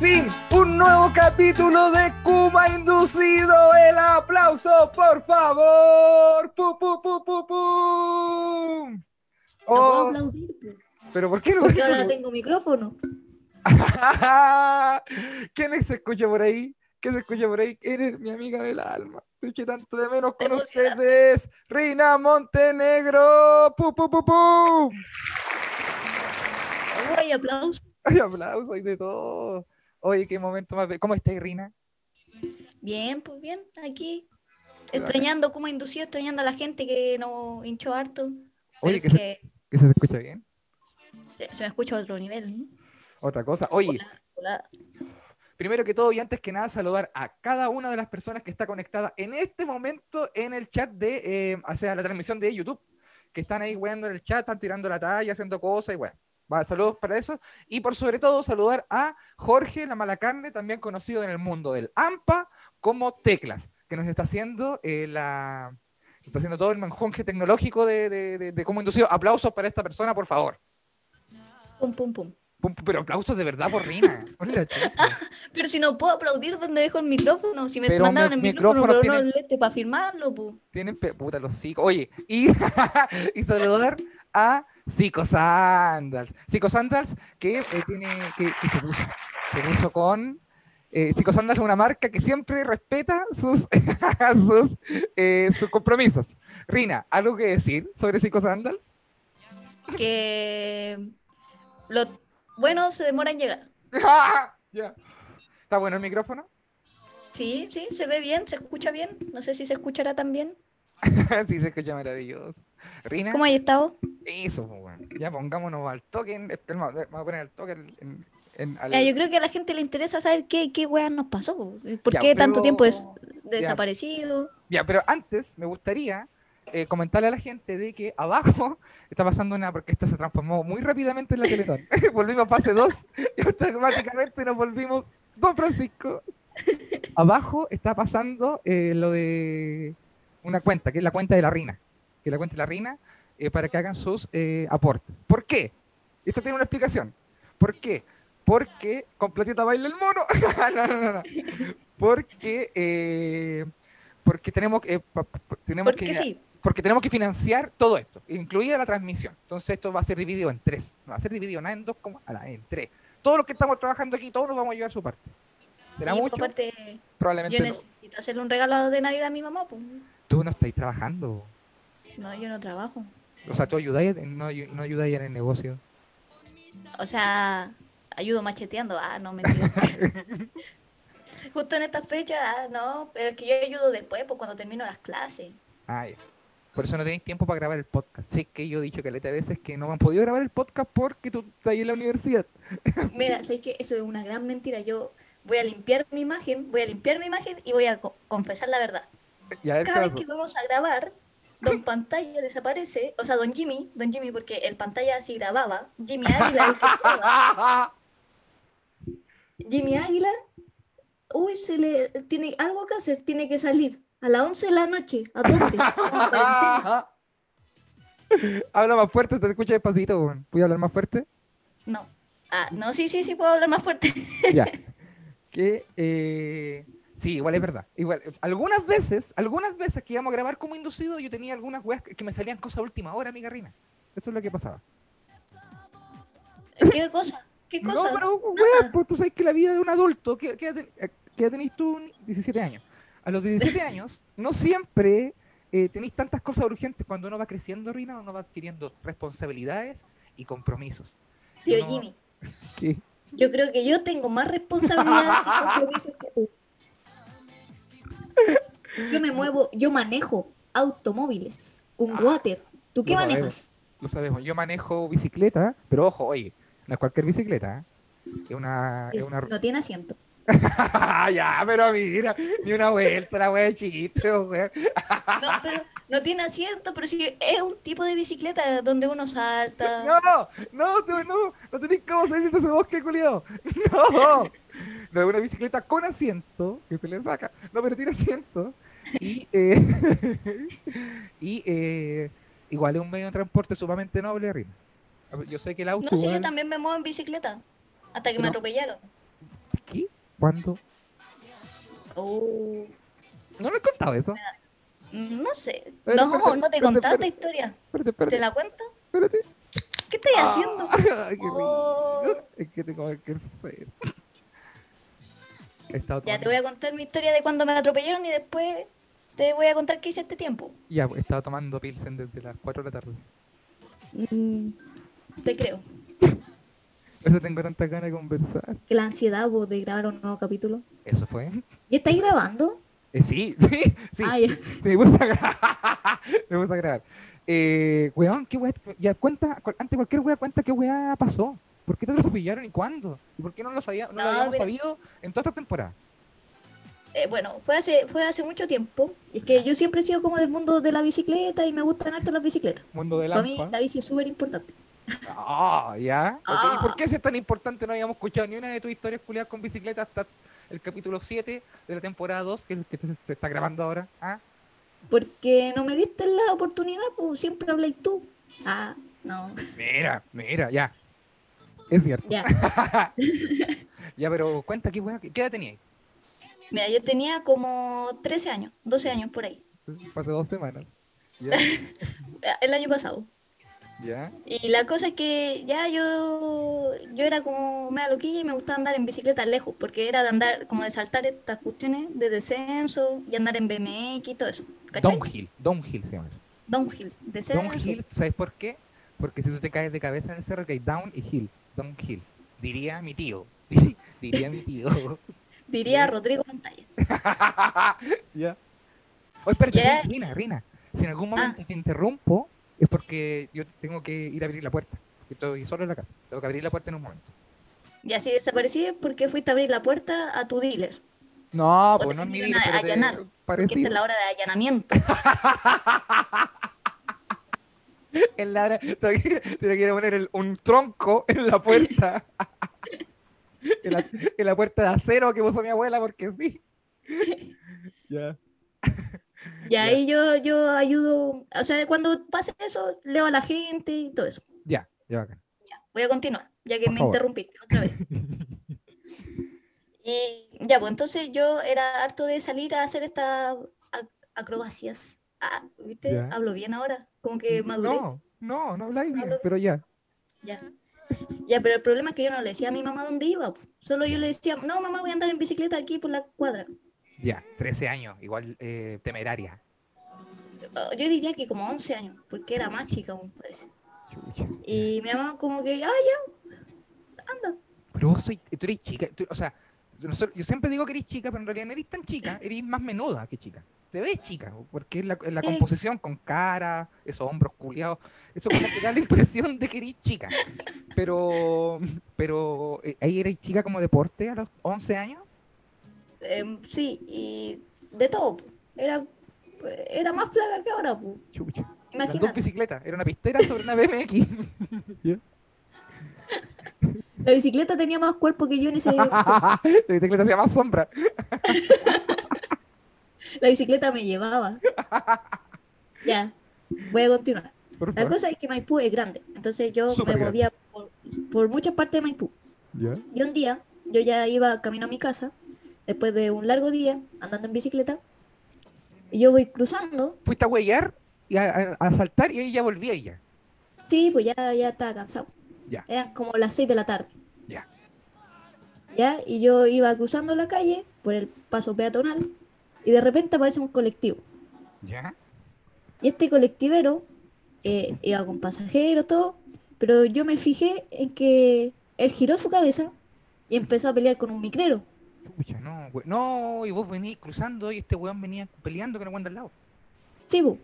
fin, un nuevo capítulo de Kuma Inducido. El aplauso, por favor. ¡Pum, pum, pum, pum, pum! No puedo Oh, aplaudir, pero ¿por qué no? porque ahora tengo micrófono. ¿Quién se escucha por ahí? ¿Qué se escucha por ahí? Eres mi amiga del alma. Te eché tanto de menos con ustedes. Reina Montenegro. ¡Pum, pum, pum, pum! Ay, aplauso. Ay, aplausos y de todo. Oye, qué momento más. ¿Cómo estás, Rina? Bien, pues bien, aquí. Extrañando como inducido, extrañando a la gente que nos hinchó harto. Oye, que se, que se te escucha bien. se, se me escucha a otro nivel. ¿no? Otra cosa. Oye, Hola, hola. primero que todo y antes que nada, saludar a cada una de las personas que está conectada en este momento en el chat de, eh, o sea, la transmisión de YouTube, que están ahí weando en el chat, están tirando la talla, haciendo cosas y bueno. Va, saludos para eso. Y por sobre todo, saludar a Jorge La Mala Carne, también conocido en el mundo del AMPA como Teclas, que nos está haciendo eh, la. Está haciendo todo el manjonje tecnológico de, de, de, de cómo inducido. Aplausos para esta persona, por favor. Pum, pum, pum. Pum, Pero aplausos de verdad por Rina. Pero si no puedo aplaudir donde dejo el micrófono, si me Pero mandaron el micrófono, pero no tienen- el este para firmarlo, pues. Tienen puta los psicos. Oye, y, y saludar a Psico Sandals. Psico Sandals que, eh, tiene, que, que se puso, se puso con. Eh, Psico Sandals es una marca que siempre respeta sus, sus, eh, sus compromisos. Rina, ¿algo que decir sobre Psico Sandals? Que los buenos se demoran en llegar. ¿Está bueno el micrófono? Sí, sí, se ve bien, se escucha bien. No sé si se escuchará también. sí, se escucha maravilloso. Rina, ¿Cómo hay estado? eso, pues, bueno. ya pongámonos al toque. En, vamos a poner al toque en, en- al- Ya, yo creo que a la gente le interesa saber qué, qué weas nos pasó. po. ¿Por Ya, qué tanto tiempo es desaparecido? Ya, pero antes me gustaría eh, comentarle a la gente de que abajo está pasando una, porque esto se transformó muy rápidamente en la Teletón. volvimos a fase 2 y automáticamente nos volvimos Don Francisco. Abajo está pasando eh, lo de una cuenta, que es la cuenta de la Rina. Que es la cuenta de la Rina eh, para que hagan sus eh, aportes. ¿Por qué? Esto tiene una explicación. ¿Por qué? Porque completita baila el mono. no, no, no. Porque, eh, porque tenemos, que- pa- pa- tenemos Porque que sí. porque tenemos que financiar todo esto, incluida la transmisión. Entonces esto va a ser dividido en tres. No va a ser dividido nada en dos, como a la- en tres. Todos los que estamos trabajando aquí, todos nos vamos a llevar su parte. ¿Será mucho? Probablemente yo no. necesito hacerle un regalo de Navidad a mi mamá. Pues. Tú no estáis trabajando. No, yo no trabajo. O sea, tú ayudáis, no, no ayudáis en el negocio. O sea, ayudo macheteando. Ah, no, mentira. Justo en esta fecha, ah, no, pero es que yo ayudo después, pues cuando termino las clases. Ah, ya. Por eso no tenéis tiempo para grabar el podcast. Sé que yo he dicho que a veces que no han podido grabar el podcast porque tú estás ahí en la universidad. Mira, sé que eso es una gran mentira. Yo voy a limpiar mi imagen, voy a limpiar mi imagen y voy a co- confesar la verdad. Ya, Cada vez que vamos a grabar, Don Pantalla desaparece, o sea, Don Jimmy, Don Jimmy, porque el pantalla sí grababa, Jimmy Águila, Jimmy Águila, uy, se le tiene algo que hacer, tiene que salir a las 11 de la noche. ¿A dónde? Habla más fuerte, te escucha despacito. ¿Puedo hablar más fuerte? No. Ah, no, sí, sí, sí, puedo hablar más fuerte. Ya. Que eh, sí, igual es verdad. Igual, eh, algunas veces, algunas veces que íbamos a grabar como inducido, yo tenía algunas weas que que me salían cosas a última hora, amiga Rina. Eso es lo que pasaba. ¿Qué cosa? ¿Qué cosa? No, pero wea, pues tú sabes que la vida de un adulto, ¿qué, qué, edad ten- eh, qué edad tenés tú? 17 años. A los 17 años, no siempre eh, tenéis tantas cosas urgentes. Cuando uno va creciendo, Rina, uno va adquiriendo responsabilidades y compromisos. Tío No. Jimmy, ¿Qué? yo creo que yo tengo más responsabilidades y compromisos que tú. Yo me muevo, yo manejo automóviles, un Ah, water. ¿Tú qué lo manejas? Lo sabemos. Yo manejo bicicleta, pero ojo, oye, no es cualquier bicicleta. ¿eh? Es una. Es Es- una... No tiene asiento. ya, pero mira, ni una vuelta, la wea chiste, wea. No, pero no tiene asiento, pero sí es un tipo de bicicleta donde uno salta. No, no, tú, no, no tenés cómo salir de ese bosque, culiado. No, no es una bicicleta con asiento, que se le saca. No, pero tiene asiento. Y, eh, y, eh, igual es un medio de transporte sumamente noble, Rina. Yo sé que el auto. No sé, yo también me muevo en bicicleta. Hasta que me atropellaron. ¿Qué? ¿Cuándo? Oh, ¿No le he contado eso? no sé. No, espérate, no te espérate, contaba esta espérate. historia. Espérate, ¿Te espérate, la cuento? espérate. ¿Qué estoy haciendo? Ay, qué rico. Oh. Es que tengo que ser. Ya te voy a contar mi historia de cuando me atropellaron y después te voy a contar qué hice este tiempo. Ya, he estado tomando Pilsen desde las 4 de la tarde. Mm, te creo. Eso tengo tanta ganas de conversar. Que la ansiedad vos de grabar un nuevo capítulo. ¿Eso fue? ¿Y estáis grabando? Eh, sí, sí, sí. Ah. Sí, me puse a grabar. me puse a grabar. Eh, weón, qué weá. Ya cuenta, de cualquier weá, cuenta qué weá pasó. ¿Por qué te lo pillaron y cuándo? ¿Y por qué no lo, sabía, no lo No, habíamos sabido en toda esta temporada? Eh, bueno, fue hace, fue hace mucho tiempo. Y es que yo siempre he sido como del mundo de la bicicleta y me gustan harto las bicicletas. Mundo de Para mí la bici es súper importante. Ah, ya. Ok, ¿Y Ah. por qué es tan importante? No habíamos escuchado ni una de tus historias culiadas con bicicleta hasta el capítulo 7 de la temporada 2, que es el que se está grabando ahora. ¿Ah? Porque no me diste la oportunidad, pues siempre habláis tú. Ah, no. Mira, mira, ya. Es cierto. Ya. Ya, pero cuenta qué weá, qué edad tenías. Mira, yo tenía como 13 años, 12 años por ahí. Hace dos semanas. Ya, El año pasado. ya. Y la cosa es que ya yo, yo era como media loquilla y me gustaba andar en bicicleta lejos, porque era de andar, como de saltar estas cuestiones de descenso y andar en BMX y todo eso. ¿Cachai? Downhill, downhill se llama. eso. Downhill, descenso. Downhill, ¿sabes por qué? Porque si tú te caes de cabeza en el cerro, que hay down y hill. Downhill. Diría mi tío. Diría mi tío. Diría Rodrigo Pantalla. ya. Oye, espérate. Rina, Rina. Si en algún Ah. momento te interrumpo, es porque yo tengo que ir a abrir la puerta. Estoy solo en la casa. Tengo que abrir la puerta en un momento. Y así desaparecí porque fuiste a abrir la puerta a tu dealer. No, O pues no es mi dealer, allanar, Porque esta es la hora de allanamiento. En la, te quiero poner el- un tronco en la puerta. en, la, en la puerta de acero que puso mi abuela, porque sí. ya. Y ahí yo, yo ayudo, o sea, cuando pase eso, leo a la gente y todo eso. Ya, ya bacán. Voy a continuar, ya que Por me favor. interrumpiste otra vez. Y ya, pues entonces yo era harto de salir a hacer estas ac- acrobacias. Ah, ¿viste? Ya. Hablo bien ahora, como que maduré. No, no, no habláis bien, Hablo- pero ya. Ya. Ya, pero el problema es que yo no le decía a mi mamá dónde iba. Solo yo le decía, no, mamá, voy a andar en bicicleta aquí por la cuadra. Ya, 13 años, igual eh, temeraria. Oh, Yo diría que como 11 años, porque era más chica aún, parece. Chucha. Y mi mamá como que, ah, ya, anda. Pero vos soy, tú eres chica, tú- o sea, yo siempre digo que eres chica, pero en realidad no eres tan chica, eres más menuda que chica. Te ves chica, porque en la, en la Sí. composición con cara, esos hombros culiados, eso como que da la impresión de que eres chica. Pero, pero, eh, ahí eres chica como deporte a los 11 años. Em, sí, y de todo. Era, era más flaca que ahora. Chucha. Las dos Imagínate. bicicletas, era una pistera sobre una BMX. La bicicleta tenía más cuerpo que yo en ese. La bicicleta se llama Sombra. La bicicleta me llevaba. Ya, voy a continuar. La cosa es que Maipú es grande, entonces yo Súper me movía por, por muchas partes de Maipú. ¿Ya? Y un día, yo ya iba camino a mi casa, después de un largo día andando en bicicleta, y yo voy cruzando, Fuiste a huellar y a, a- a saltar y ahí ya volví ahí ya. sí, pues ya, ya estaba cansado. Ya. Eran como las 6 de la tarde. Ya. Ya, y yo iba cruzando la calle por el paso peatonal, y de repente aparece un colectivo. ¿Ya? Y este colectivero eh, iba con pasajeros, todo, pero yo me fijé en que él giró su cabeza y empezó a pelear con un micrero. No, we- No, y vos venís cruzando y este weón venía peleando con el weón de al lado. Sí, bu.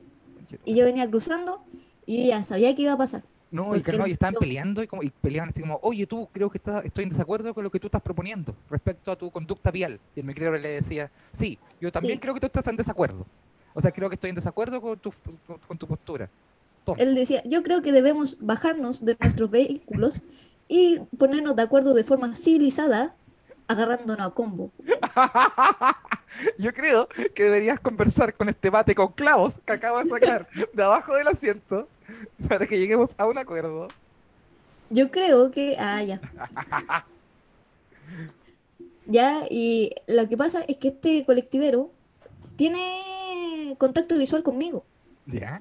Y yo venía cruzando y yo ya sabía que iba a pasar. No, y que no, y estaban peleando y, como, y peleaban así como, oye, tú creo que estás, estoy en desacuerdo con lo que tú estás proponiendo respecto a tu conducta vial. Y el micrero le decía, sí, yo también Sí. creo que tú estás en desacuerdo. O sea, creo que estoy en desacuerdo con tu, con, con tu postura. Toma. Él decía, yo creo que debemos bajarnos de nuestros vehículos y ponernos de acuerdo de forma civilizada, agarrándonos a combo. Yo creo que deberías conversar con este bate con clavos que acabo de sacar de abajo del asiento para que lleguemos a un acuerdo. Yo creo que. Ah, ya. Ya, y lo que pasa es que este colectivero tiene contacto visual conmigo. ¿Ya?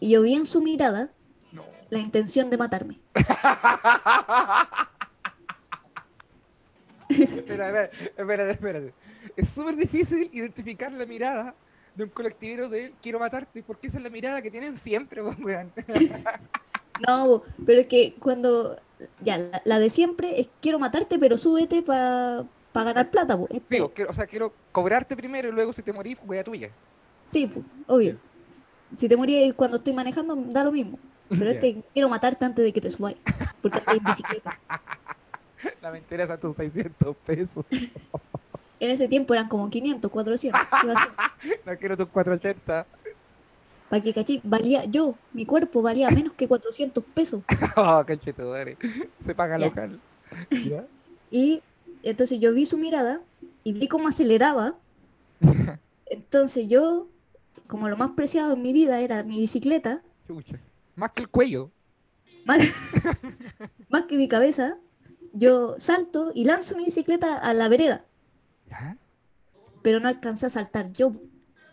Y yo vi en su mirada No. la intención de matarme. Espera, espera, espérate, espérate. Es súper difícil identificar la mirada de un colectivero de quiero matarte, porque esa es la mirada que tienen siempre, pues, weón. No, pero es que cuando. Ya, la, la de siempre es quiero matarte, pero súbete para ganar plata. po. Quiero- o sea, quiero cobrarte primero y luego si te morís, wea tuya. Sí, po, obvio. Si te morí cuando estoy manejando, da lo mismo. Pero Ya. este quiero matarte antes de que te subáis. Porque estoy en bicicleta. La mentira son tus 600 pesos. En ese tiempo eran como 500, 400. No quiero tus 480. Para que cachí, valía yo, mi cuerpo valía menos que 400 pesos. Oh, conchetumare. Se paga Ya. local. ¿Ya? Y entonces yo vi su mirada y vi cómo aceleraba. Entonces yo, como lo más preciado en mi vida era mi bicicleta, Chucha. Más que el cuello. más, más que mi cabeza, yo salto y lanzo mi bicicleta a la vereda. Pero no alcancé a saltar yo,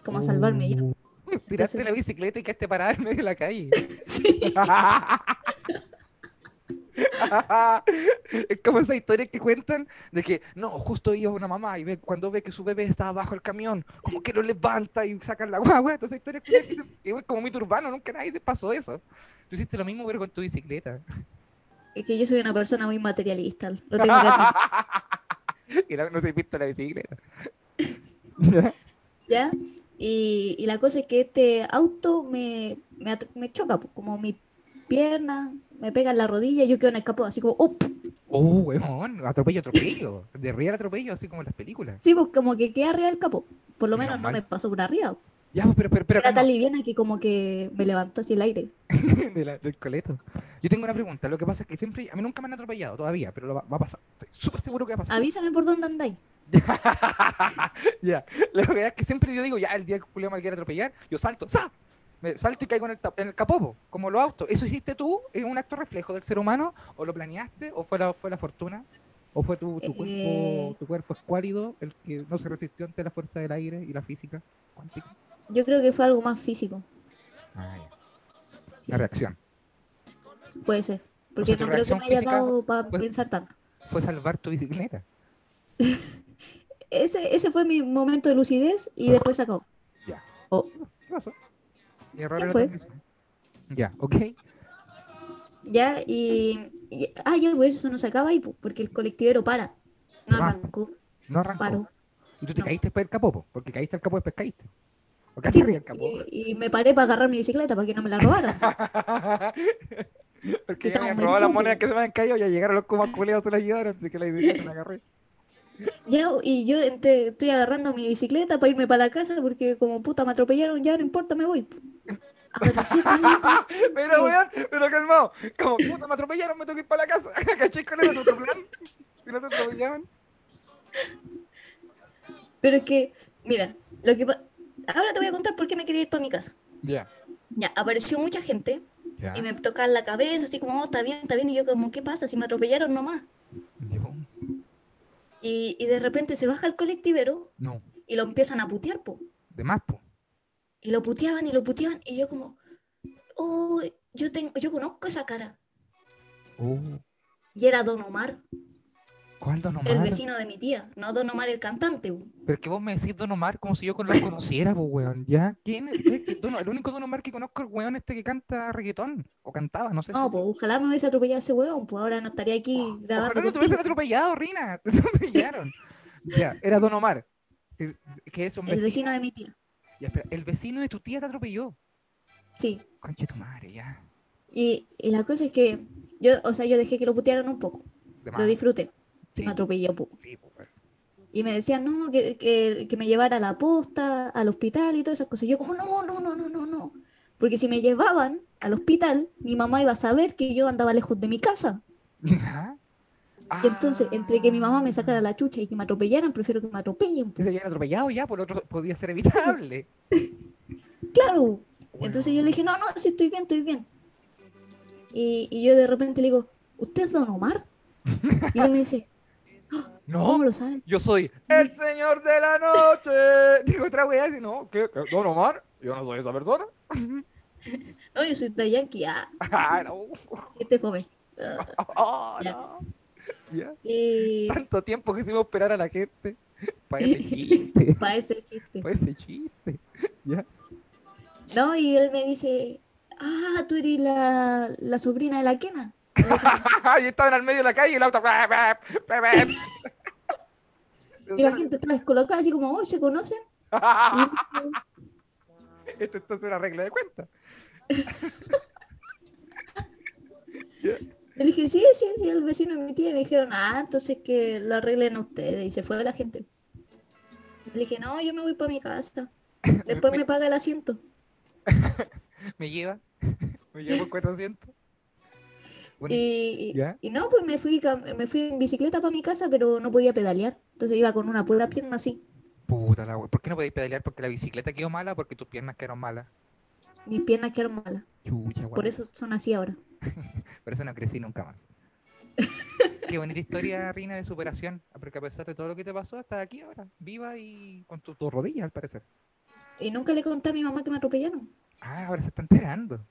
como a salvarme yo. Tiraste Entonces- la bicicleta y quedaste parada en medio de la calle. Sí. es como esa historia que cuentan de que no, justo iba una mamá y ve, cuando ve que su bebé estaba bajo el camión, como que lo levanta y sacan la guagua. Entonces, historia que igual como mito urbano, nunca nadie te pasó eso. Tú hiciste lo mismo, pero con tu bicicleta. Es que yo soy una persona muy materialista. Lo tengo que. y no, no se visto la bicicleta. ¿Ya? Y, y la cosa es que este auto me, me, choca, como mi pierna me pega en la rodilla y yo quedo en el capó, así como, ¡up! Oh, weón, atropello, atropello. De arriba al atropello, así como en las películas. Sí, pues como que quedé arriba del capó. Por lo menos Menos no me pasó por arriba. Ya, pero, pero, pero, Era tan liviana que como que me levantó así el aire. de la- del coleto. Yo tengo una pregunta. Lo que pasa es que siempre, a mí nunca me han atropellado todavía, pero lo va, va a pasar. Estoy súper seguro que va a pasar. Avísame por dónde andáis. ya. La verdad es que siempre yo digo, ya, el día que Julio me quiere atropellar, yo salto, ¡sa! Me salto y caigo en el, en el capopo, como los autos. ¿Eso hiciste tú? ¿Es un acto reflejo del ser humano? ¿O lo planeaste? ¿O fue la, fue la fortuna? ¿O fue tu, tu, Eh. cuerpo, tu cuerpo escuálido el que no se resistió ante la fuerza del aire y la física cuántica? Yo creo que fue algo más físico. Ah, ya. La reacción. Puede ser. Porque sea, no creo que me haya dado para fue- pensar tanto. Fue salvar tu bicicleta. Ese, ese fue mi momento de lucidez y después se acabó. Ya. Oh, ¿Qué pasó? Error ¿Quién en la fue? Ya, ok. ya, y, y- Ah, ya, pues eso no se acaba po, porque el colectivero para. No Ah. arrancó, No arrancó. paró. Y tú te No. caíste para el capopo, porque caíste al capo después caíste. ¿O qué Sí, y, y me paré para agarrar mi bicicleta para que no me la robaran. porque Sí, ya habían muy robado las monedas que se me habían caído, ya llegaron los comas culeados, se las llevaron, así que la bicicleta la agarré. ya, y yo entre- estoy agarrando mi bicicleta para irme para la casa porque como puta me atropellaron, ya no importa, me voy. Apareció Felipe. Pero weón, pero calmado. Como puta, me atropellaron, me tengo que ir para la casa. ¿Cachai cuál era otro plan? Si no te atropellaban. Pero es que, mira, lo que pa- ahora te voy a contar por qué me quería ir para mi casa. Ya. Ya, apareció mucha gente y me tocaban la cabeza, así como, oh, está bien, está bien. Y yo como, ¿qué pasa? Si me atropellaron nomás. Yo, Y, y de repente se baja el colectivero no. y lo empiezan a putear, po. De más, po. Y lo puteaban y lo puteaban y yo como, oh, yo, tengo, yo conozco esa cara. Oh, Y era Don Omar, ¿Cuál Don el Omar? vecino de mi tía, no Don Omar el cantante. po. Pero es que vos me decís Don Omar como si yo con lo conociera, pues, weón. ¿Ya? ¿Quién es? Don- el único Don Omar que conozco es el weón este que canta reggaetón. O cantaba, no sé. No, si- pues ojalá me hubiese atropellado ese huevón, pues ahora no estaría aquí grabando. Ojalá no te hubiesen atropellado, Rina. Te atropellaron. ya, era Don Omar. Que, que es un El vecino. de mi tía, Ya, espera, el vecino de tu tía te atropelló. sí. Conche tu madre, ya. Y, y la cosa es que yo, o sea, yo dejé que lo putearan un poco, lo disfruté, Sí. si me atropelló poco. Sí, pues. Y me decían, no, que, que, que me llevara a la posta, al hospital y todas esas cosas. Yo como, no, no, no, no, no, no. Porque si me llevaban al hospital, mi mamá iba a saber que yo andaba lejos de mi casa. Y entonces, entre que mi mamá me sacara la chucha y que me atropellaran, prefiero que me atropellen. Que se habían atropellado ya, por otro podía ser evitable. Claro, Entonces yo le dije, no, no, sí estoy bien, estoy bien. Y, y yo de repente le digo, ¿usted es Don Omar? Y él me dice, No, ¿cómo lo sabes? yo soy el señor de la noche. Digo otra weá, y no, ¿qué? ¿Qué? ¿Don Omar? Yo no soy esa persona. No, yo soy de Yankee, ah, Ah, no. este fome. Ah, Ya. no. Ya. Y Tanto tiempo que hicimos esperar a la gente para ese chiste. para ese chiste. Para ese chiste. Ya. No, y él me dice, ah, tú eres la, la sobrina de la Kena. y estaban al medio de la calle y el auto. Y la gente está descolocada, así como, oh, ¿se conocen? Esto entonces es una regla de cuenta. Le dije, sí, sí, sí, el vecino de mi tía. Y me dijeron, ah, entonces que lo arreglen ustedes. Y se fue la gente. Le dije, no, yo me voy para mi casa. Después me paga el asiento. Me lleva. Me lleva por 400. Bueno, Y, ¿Ya? y no, pues me fui, me fui en bicicleta para mi casa, pero no podía pedalear. Entonces iba con una pura pierna así. Puta la wea. ¿Por qué no podéis pedalear? ¿Porque la bicicleta quedó mala porque tus piernas quedaron malas? Mis piernas quedaron malas. Chucha, Por eso son así ahora. Por eso no crecí nunca más. Qué bonita historia, Rina, de superación. Porque a pesar de todo lo que te pasó, estás aquí ahora, viva y con tus tus rodillas, al parecer. Y nunca le conté a mi mamá que me atropellaron. Ah, ahora se está enterando.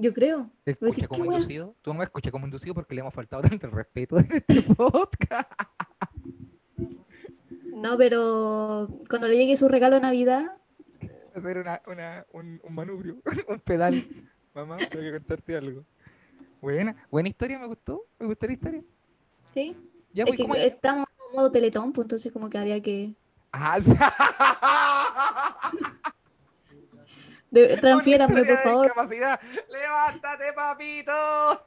Yo creo. Escucha decir, como inducido. Tú no me escuchas como inducido porque le hemos faltado tanto el respeto en este podcast. No, pero cuando le llegue su regalo de Navidad, Hacer una, una, un, un manubrio, un pedal. Mamá, tengo que contarte algo. Buena, buena historia, me gustó. Me gustó la historia. ¿sí? Ya, Es pues, que ¿cómo- estamos en modo teletón, pues entonces como que había que... Ah, sí. De, transfiéranme, por favor. ¡Levántate, papito!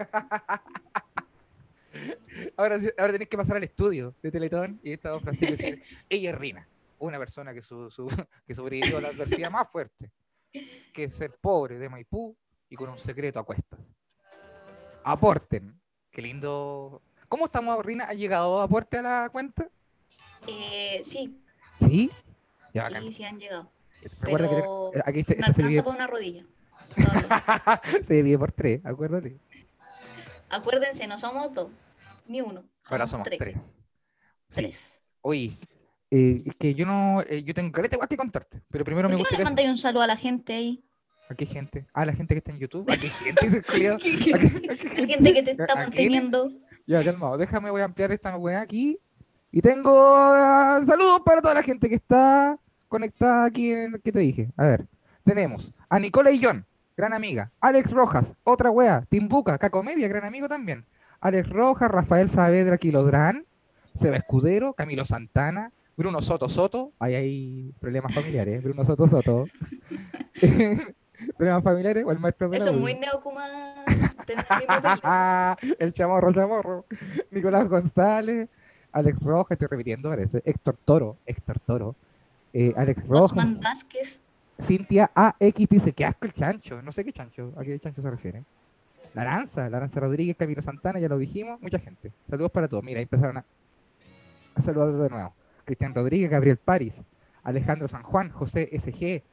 ahora, ahora tenés que pasar al estudio de Teletón y esta don Francisco decir, ella es Rina, una persona que, su, su- que sobrevivió a la adversidad más fuerte, que es ser pobre de Maipú y con un secreto a cuestas. Aporten. Qué lindo. ¿Cómo estamos, Rina? ¿Ha llegado aporte a la cuenta? Eh, sí, Sí. Ya, bacán. sí, sí han llegado. Recuerda que Pero eh, aquí este- no este se, alcanza para una rodilla. se divide por tres, acuérdate. Acuérdense, no somos dos, ni uno. Ahora somos tres. Sí. Tres. Oye, eh, es que yo no, eh, yo tengo careta igual que contarte, pero primero ¿Por me qué no le gustaría... mandáis un saludo a la gente ahí? ¿A qué gente? Ah, la gente que está en YouTube. ¿A qué gente? el culiao? ¿A qué- a qué La gente que te ¿A- está a manteniendo. Ya, calmado, déjame, voy a ampliar esta weá aquí. Y tengo ah, saludos para toda la gente que está conectada aquí en el que te dije. A ver, tenemos a Nicola y John, gran amiga. Alex Rojas, otra weá. Timbuca, Cacomedia, gran amigo también. Alex Rojas, Rafael Saavedra, Quilodrán, Seba Escudero, Camilo Santana, Bruno Soto Soto. Ahí hay problemas familiares, ¿eh? Bruno Soto Soto. problemas familiares o el maestro Eso es muy neocuma el chamorro, el chamorro. Nicolás González, Alex Rojas, estoy repitiendo, parece. Héctor Toro, Héctor Toro. Eh, Alex Osman Rojas, Vázquez. Cintia AX dice, qué asco el chancho. No sé qué chancho, a qué chancho se refiere. Laranza, Laranza Rodríguez, Camilo Santana, ya lo dijimos, mucha gente. Saludos para todos. Mira, ahí empezaron a, a saludar de nuevo. Cristian Rodríguez, Gabriel París, Alejandro San Juan, José SG,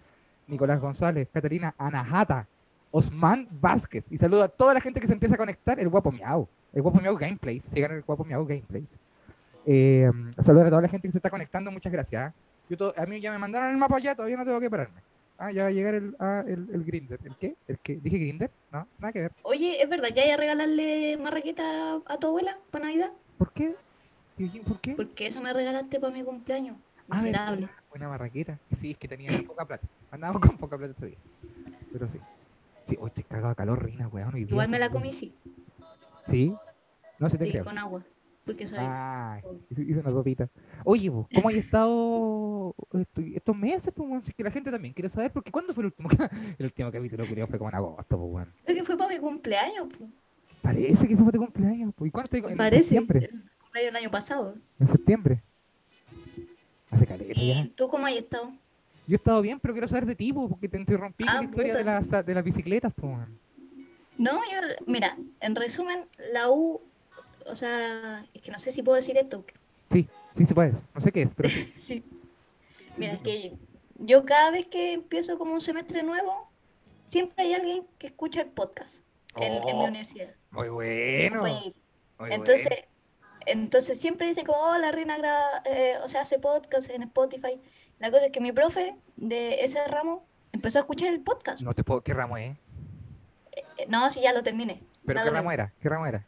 Nicolás González, Catalina Anahata, Osman Vázquez. Y saludo a toda la gente que se empieza a conectar. El guapo miau. El guapo miau gameplays. Sigan el guapo miau gameplays. Eh, saludar a toda la gente que se está conectando. Muchas gracias. Yo to- a mí ya me mandaron el mapa ya, todavía no tengo que pararme. Ah, ya va a llegar el, ah, el, el Grinder. ¿El qué? ¿El qué? ¿Dije Grinder? No, nada que ver. Oye, ¿es verdad? ¿Ya hay a regalarle marraqueta a tu abuela para Navidad? ¿Por qué? ¿Por qué? Porque eso me regalaste para mi cumpleaños. Ah, Miserable. verdad, Buena barraqueta. Sí, es que tenía poca plata. Andábamos con poca plata ese día. Pero sí. Sí, hoy cagado de calor, Rina, weón. Igual me la comí, sí. ¿Sí? No se te Sí, creo. con agua. Porque soy. Ah, hice una sopita. Oye, vos, ¿cómo has estado esto- estos meses? Pues, que la gente también quiere saber, porque ¿cuándo fue el último, el último capítulo? Creo fue como en agosto, pues, weón. Creo que fue para mi cumpleaños. po. Parece que fue para tu cumpleaños. Pues. ¿Y cuándo estoy? En Parece. septiembre. El cumpleaños del año pasado. En septiembre. Hace caleta ¿Y ya. tú cómo has estado? Yo he estado bien, pero quiero saber de ti, po, porque te interrumpí con Ah, la historia de las, de las bicicletas, pues. No, yo, mira, en resumen, la U, o sea, es que no sé si puedo decir esto. Sí, sí se puede. No sé qué es, pero sí. Sí. Mira, es que yo cada vez que empiezo como un semestre nuevo, siempre hay alguien que escucha el podcast en, en mi Oh, universidad. Muy bueno. muy Entonces, bueno. entonces siempre dicen como, oh, la reina graba, eh, o sea, hace podcast en Spotify. La cosa es que mi profe de ese ramo empezó a escuchar el podcast. No te puedo. ¿Qué ramo es? Eh, No, si ya lo terminé. ¿Pero qué ramo era? ¿Qué ramo era?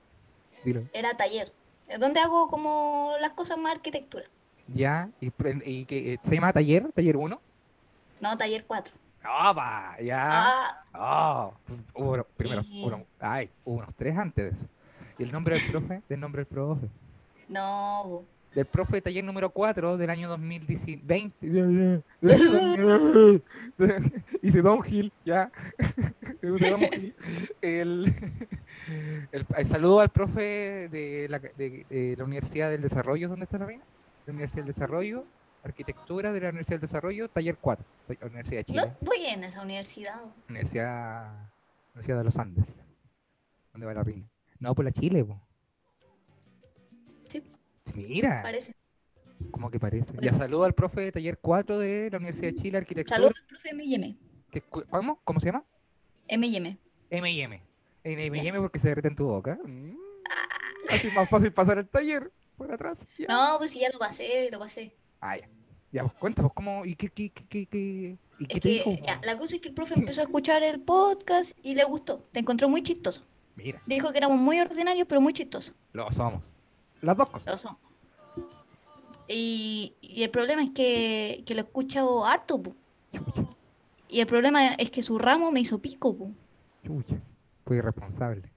Dilo. Era taller, eh, donde hago como las cosas más arquitectura. Ya. ¿Y, que, eh, se llama taller? ¿Taller 1? No, taller 4. ¡Ah, va! Ya. Ah, Ah, hubo uno- primero, Y- uno- ay, unos tres antes de eso. ¿Y el nombre del profe? Del nombre del profe. no. Del profe de taller número 4 del año 2020. Hice downhill, ya. Downhill. El, el, el saludo al profe de la, de- de la Universidad del Desarrollo, ¿dónde está la reina? La Universidad del Desarrollo, Arquitectura de la Universidad del Desarrollo, taller 4, ta- Universidad de No Chile. voy en esa universidad. Universidad, Universidad de los Andes. ¿Dónde va la reina? No, por la Chile, po. Mira, parece. como que parece. Ya saludo al profe de taller 4 de la Universidad de Chile, Arquitectura. Saludos al profe M&M. ¿Cómo? ¿Cómo se llama? M&M. M&M. M&M porque se derrite en tu boca. Mm. Así es más fácil pasar el taller por atrás. Ya. No, pues ya lo pasé, lo pasé. Ah, ya. Ya, pues cuéntanos, ¿cómo? ¿Y qué, qué, qué, qué, qué- ¿Y qué te que dijo? ya, la cosa es que el profe empezó a escuchar el podcast y le gustó. Te encontró muy chistoso. Mira, Dijo que éramos muy ordinarios, pero muy chistosos. lo somos. Las dos cosas. Y, y el problema es que, que lo escucho harto, pu. Chucha, Y el problema es que su ramo me hizo pico, pu. chucha. Fui irresponsable.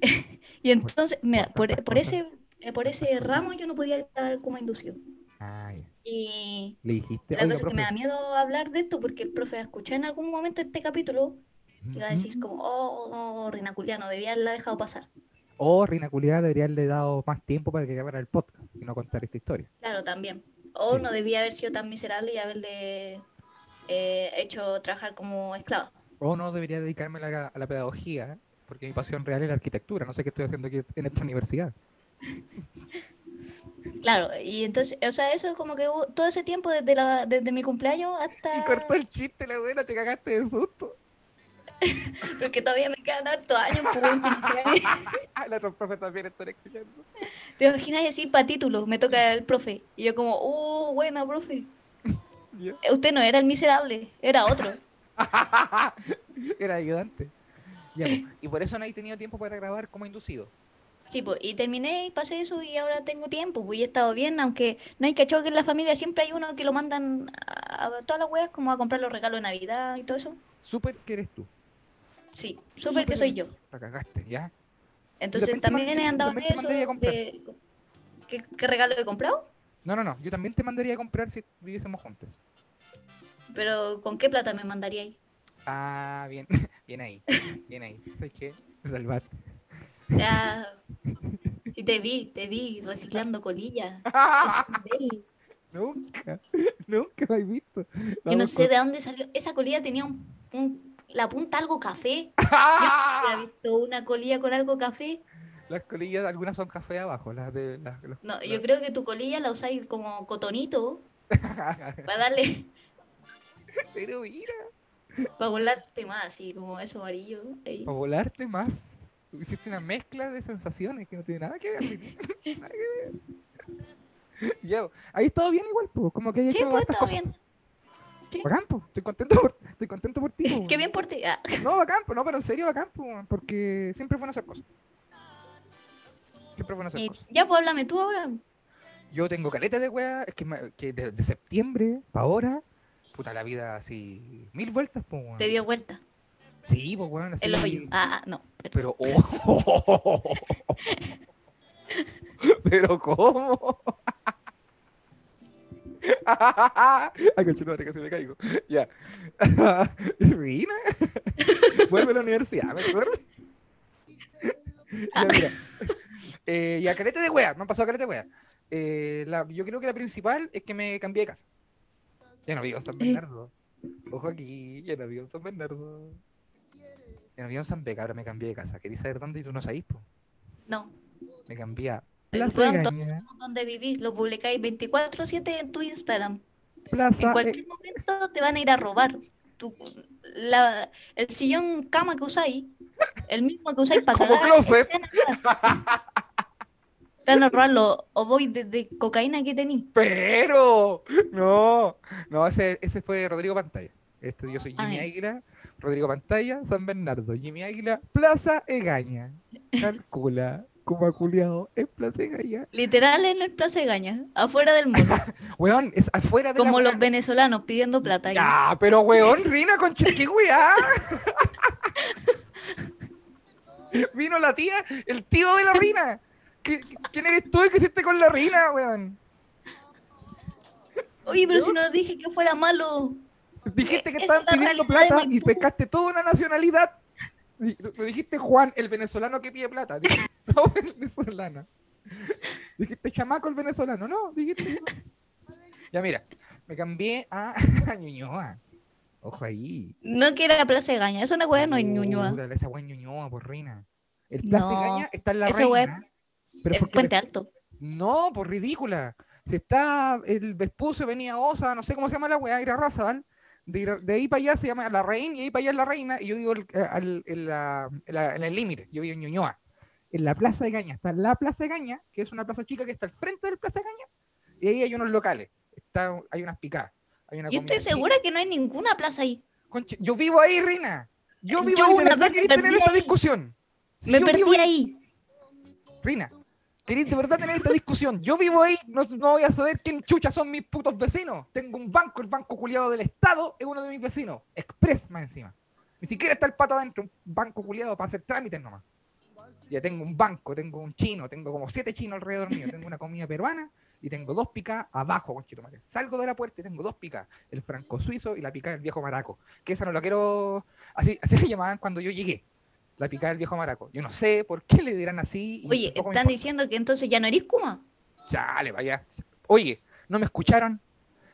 Y entonces, mira, por por, ese, por ese ramo yo no podía estar como inducido. Ah. Y Le dijiste, la cosa es que me da miedo hablar de esto porque el profe va a escuchar en algún momento este capítulo y va a decir como, oh, oh Rina Culiano, debía haberla dejado pasar. O Reina Culiada debería haberle dado más tiempo para que grabara el podcast y no contar esta historia. Claro, también. O Sí. no debía haber sido tan miserable y haberle eh, hecho trabajar como esclava. O no debería dedicarme a la, a la pedagogía, porque mi pasión real es la arquitectura. No sé qué estoy haciendo aquí en esta universidad. Claro, y entonces, o sea, eso es como que hubo- todo ese tiempo desde, la, desde mi cumpleaños hasta... Y cortó el chiste, la buena, te cagaste de susto. Porque todavía me quedan hartos años, pues, weón, que me quedan- Ah, la otra profe también están escuchando. ¿Te imaginas decir para título? Me toca el profe. Y yo como, uh, buena, profe. Ya. Eh, Usted no era el miserable, era otro. Era ayudante. Ya, y por eso no he tenido tiempo para grabar como inducido. Sí, pues, y terminé y pasé eso y ahora tengo tiempo, pues, y he estado bien, aunque no hay cachado que en la familia siempre hay uno que lo mandan a, a todas las weas, como a comprar los regalos de Navidad y todo eso. Súper que eres tú. Sí, súper que soy yo. La cagaste, ¿ya? Entonces también he andado en eso de... ¿Qué, qué regalo he comprado? No, no, no. Yo también te mandaría a comprar si viviésemos juntos. Pero ¿con qué plata me mandaría ahí? Ah, bien. Bien ahí. Bien ahí. ¿Sabes qué? Te salvaste. Ya, sí te vi, te vi reciclando colillas. Nunca. Nunca lo he visto. Yo no sé de dónde salió. Esa colilla tenía un, un- la punta algo café. Yo ¡Ah! había visto una colilla con algo café. Las colillas, algunas son café abajo, las de las, los- No, las- yo creo que tu colilla la usáis como cotonito para darle, Pero mira, para volarte más, así como eso amarillo. ahí. para volarte más. Tú Hiciste una mezcla de sensaciones que no tiene nada que ver. nada que ver. Ahí todo bien igual, pues, como que hay Sí, hecho pues cosas. bien. Sí. Bacán, po, Estoy contento por, estoy contento por ti. po, Qué bien por ti. Ah, No, bacán, po, no, pero en serio bacán, porque siempre es bueno hacer cosas. Siempre es bueno hacer y cosas. ya, pues háblame tú ahora. Yo tengo caleta de weá, es que, que de, de septiembre para ahora, puta la vida así, mil vueltas, pues, weón. Te dio vuelta. Sí, pues, weón, así. El hoyo. Ah, ah, no. perdón. Pero, oh. pero, ¿cómo? Ay, conchetumare, casi me caigo. Ya. Rina. Vuelve a la universidad, mejor. Ya, mira. Eh, ya, caleta de wea, me han pasado caleta de wea. Eh, la- yo creo que la principal es que me cambié de casa. Ya no vivo en San Bernardo. Ojo aquí, ya no vivo en San Bernardo. Ya no vivo en San Beca, ahora me cambié de casa. ¿Queréis saber dónde y tú no sabís? po? No. Me cambié a Plaza pronto. Egaña. Donde vivís, lo publicáis 24-7 en tu Instagram. Plaza En E- cualquier momento te van a ir a robar. Tu- la- el sillón cama que usáis, el mismo que usáis para Como closet. te van a ahorrar los ovoides de cocaína que tenéis. Pero, no, no, ese, ese fue Rodrigo Pantalla. Este, yo soy Jimmy Ay. Águila, Rodrigo Pantalla, San Bernardo, Jimmy Águila, Plaza Egaña. Calcula, ha culiado en Plaza. Literal en el Plaza de Gaña, afuera del mundo. Weón, es afuera de la como los venezolanos pidiendo plata. Ya, pero weón, Rina, con weá. Vino la tía, el tío de la Rina. ¿Qué- ¿Quién eres tú y qué hiciste con la Rina, weón? Oye, pero si no dije que fuera malo. Dijiste que estaban pidiendo plata y pescaste toda una nacionalidad. Lo dijiste Juan, el venezolano que pide plata. Venezolano. Dijiste chamaco el venezolano. No, dijiste. Ya mira, me cambié a, a Ñuñoa. Ojo ahí. No que era Plaza de Gaña. Eso no weá no es Ñuñoa. Puta, Esa weá es Ñuñoa, por reina. El Plaza No, Gaña está en la esa weá reina. Pero Es Puente Alto. no, por ridícula. Si está el Vespucio, venía Osa, no sé cómo se llama la weá, era Razabal. De, de ahí para allá se llama La Reina y ahí para allá es La Reina. Y yo vivo el- eh, al- la- la- en el límite, yo vivo en Ñuñoa. En la Plaza de Gaña está la Plaza de Gaña, que es una plaza chica que está al frente del Plaza de Gaña. Y ahí hay unos locales. Está, hay unas picadas. Hay una Yo estoy segura que no hay ninguna plaza ahí. Conche- yo vivo ahí, Rina. Yo Yo vivo ahí. ¿De una vez queréis tener esta ahí. discusión? Si Me yo perdí ahí. Rina, ¿queréis de verdad tener esta discusión? Yo vivo ahí, no, no voy a saber quién chucha son mis putos vecinos. Tengo un banco, el banco culiado del Estado es uno de mis vecinos. Express más encima. Ni siquiera está el pato adentro, un banco culiado para hacer trámites nomás. Ya tengo un banco, tengo un chino, tengo como siete chinos alrededor mío, tengo una comida peruana y tengo dos picas abajo, conchetumare. Salgo de la puerta y tengo dos picas, el franco suizo y la pica del viejo maraco. Que esa no la quiero. Así, así le llamaban cuando yo llegué. La pica del viejo maraco. Yo no sé por qué le dirán así. Oye, están diciendo que entonces ya no eres Kuma. Chale, vaya. Oye, ¿no me escucharon?